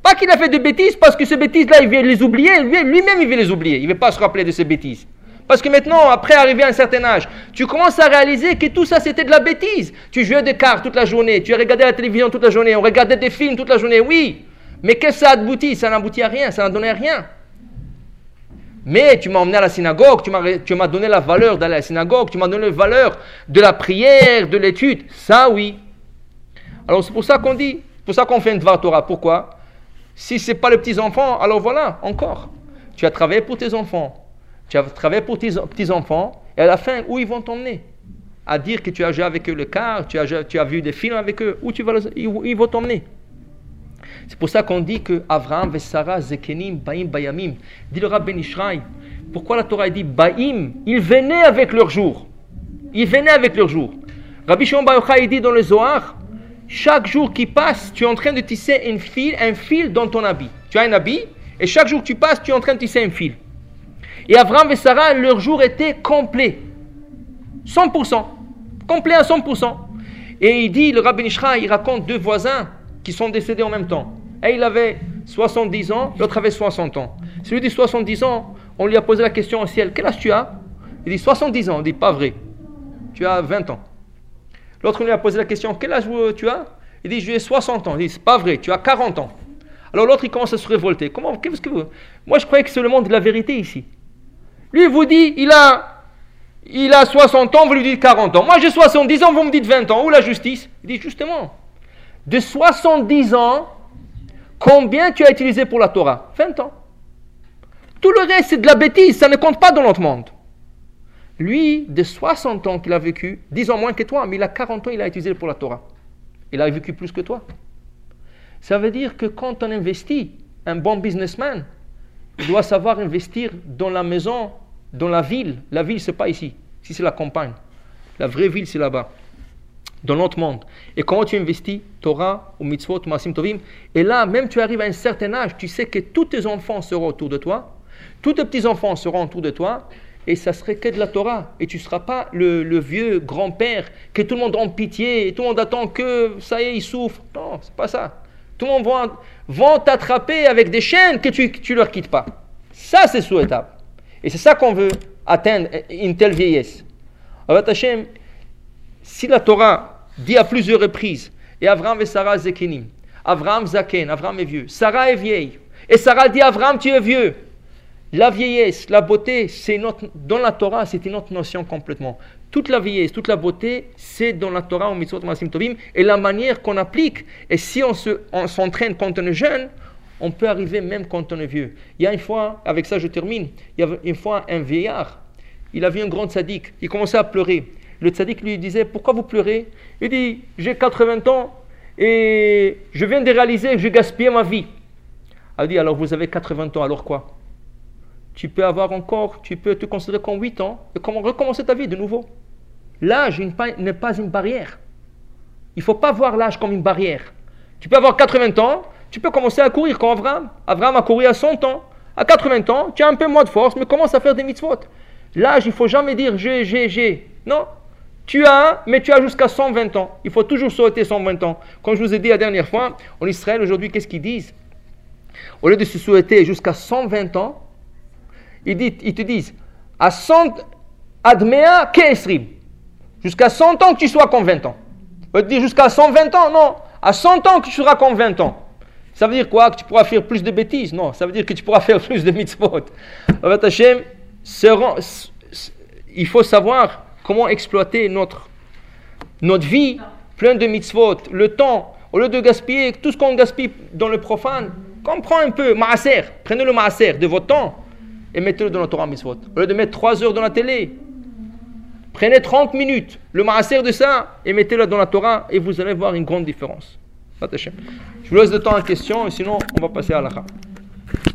Pas qu'il a fait de bêtises, parce que ces bêtises-là, il veut les oublier. Lui-même, il veut les oublier. Il ne veut pas se rappeler de ces bêtises. Parce que maintenant, après arriver à un certain âge, tu commences à réaliser que tout ça, c'était de la bêtise. Tu jouais des cartes toute la journée, tu as regardé la télévision toute la journée, on regardait des films toute la journée, oui. Mais qu'est-ce que ça aboutit Ça n'aboutit à rien, ça n'a donné à rien. Mais tu m'as emmené à la synagogue, tu m'as donné la valeur d'aller à la synagogue, tu m'as donné la valeur de la prière, de l'étude. Ça, oui. Alors c'est pour ça qu'on dit, pour ça qu'on fait une Dvar Torah. Pourquoi? Si ce n'est pas les petits-enfants, alors voilà, encore. Tu as travaillé pour tes enfants. Tu as travaillé pour tes petits-enfants. Et à la fin, où ils vont t'emmener? À dire que tu as joué avec eux le car, tu as, tu as vu des films avec eux. Où, tu vas, ils vont t'emmener? C'est pour ça qu'on dit que Avraham, Sarah, Zekenim, Baim, Bayamim. Dit le Rabbi Ishraï. Pourquoi la Torah dit Baim Ils venaient avec leur jour. Ils venaient avec leur jour. Rabbi Shimon Bar dit dans le Zohar chaque jour qui passe, tu es en train de tisser un fil, un fil dans ton habit. Tu as un habit, et chaque jour que tu passes, tu es en train de tisser un fil. Et Avraham et Sarah, leur jour était complet. 100%. Complet à 100%. Et il dit, le Rabbi Nishra, il raconte deux voisins qui sont décédés en même temps. Et il avait 70 ans, l'autre avait 60 ans. Celui de 70 ans, on lui a posé la question au ciel Quel âge tu as? Il dit 70 ans. On dit Pas vrai. Tu as 20 ans. L'autre lui a posé la question Quel âge tu as? Il dit J'ai 60 ans. Il dit C'est pas vrai, tu as 40 ans. Alors l'autre, il commence à se révolter. Comment Qu'est-ce que vous Moi, je croyais que c'est le monde de la vérité ici. Lui, il vous dit Il a, il a 60 ans, vous lui dites 40 ans. Moi, j'ai 70 ans, vous me dites 20 ans. Où la justice? Il dit Justement, de 70 ans Combien tu as utilisé pour la Torah? 20 ans. Tout le reste, c'est de la bêtise, ça ne compte pas dans notre monde. Lui, de 60 ans qu'il a vécu, 10 ans moins que toi, mais il a 40 ans, il a utilisé pour la Torah. Il a vécu plus que toi. Ça veut dire que quand on investit, un bon businessman, doit savoir investir dans la maison, dans la ville. La ville, ce n'est pas ici. Ici, c'est la campagne. La vraie ville, c'est là-bas dans notre monde. Et comment tu investis? Torah ou mitzvot, masim tovim. Et là, même tu arrives à un certain âge, tu sais que tous tes enfants seront autour de toi, tous tes petits-enfants seront autour de toi, et ça serait que de la Torah. Et tu ne seras pas le, vieux grand-père que tout le monde rend pitié, et tout le monde attend que ça y est, il souffre. Non, c'est pas ça. Tout le monde va, t'attraper avec des chaînes que tu ne leur quittes pas. Ça, c'est souhaitable. Et c'est ça qu'on veut atteindre, une telle vieillesse. Hashem, si la Torah dit à plusieurs reprises Et Avram et Sarah Zekinim. Avram Zaken, Avram est vieux. Sarah est vieille. Et Sarah dit Avram, tu es vieux. La vieillesse, la beauté, c'est notre, dans la Torah, c'est une autre notion complètement. Toute la vieillesse, toute la beauté, c'est dans la Torah, au Mitzvot Masim Tovim, et la manière qu'on applique. Et si on, se, on s'entraîne quand on est jeune, on peut arriver même quand on est vieux. Il y a une fois, avec ça je termine, il y a une fois un vieillard, il a vu un grand tzaddik, il commençait à pleurer. Le tzaddik lui disait, pourquoi vous pleurez? Il dit, j'ai 80 ans et je viens de réaliser que j'ai gaspillé ma vie. Il dit, alors vous avez 80 ans, alors quoi? Tu peux avoir encore, tu peux te considérer comme 8 ans et recommencer ta vie de nouveau. L'âge n'est pas une barrière. Il ne faut pas voir l'âge comme une barrière. Tu peux avoir 80 ans, tu peux commencer à courir comme Avram. Avram a couru à 100 ans. À 80 ans, tu as un peu moins de force, mais commence à faire des mitzvot. L'âge, il ne faut jamais dire j'ai, j'ai, j'ai. Non. Tu as, mais tu as jusqu'à 120 ans. Il faut toujours souhaiter 120 ans. Comme je vous ai dit la dernière fois, en Israël aujourd'hui, qu'est-ce qu'ils disent? Au lieu de se souhaiter jusqu'à 120 ans, ils, ils te disent à 100, admea keesrim. Jusqu'à 100 ans que tu sois comme 20 ans. On te dire jusqu'à 120 ans, non. À 100 ans que tu seras comme 20 ans. Ça veut dire quoi? Que tu pourras faire plus de bêtises? Non, ça veut dire que tu pourras faire plus de mitzvot. Il faut savoir comment exploiter notre, notre vie pleine de mitzvot, le temps, au lieu de gaspiller tout ce qu'on gaspille dans le profane, comprends un peu, maaser, prenez le maaser de votre temps et mettez-le dans la Torah mitzvot. Au lieu de mettre 3 heures dans la télé, prenez 30 minutes, le maaser de ça, et mettez-le dans la Torah et vous allez voir une grande différence. Je vous laisse le temps en question et sinon on va passer à la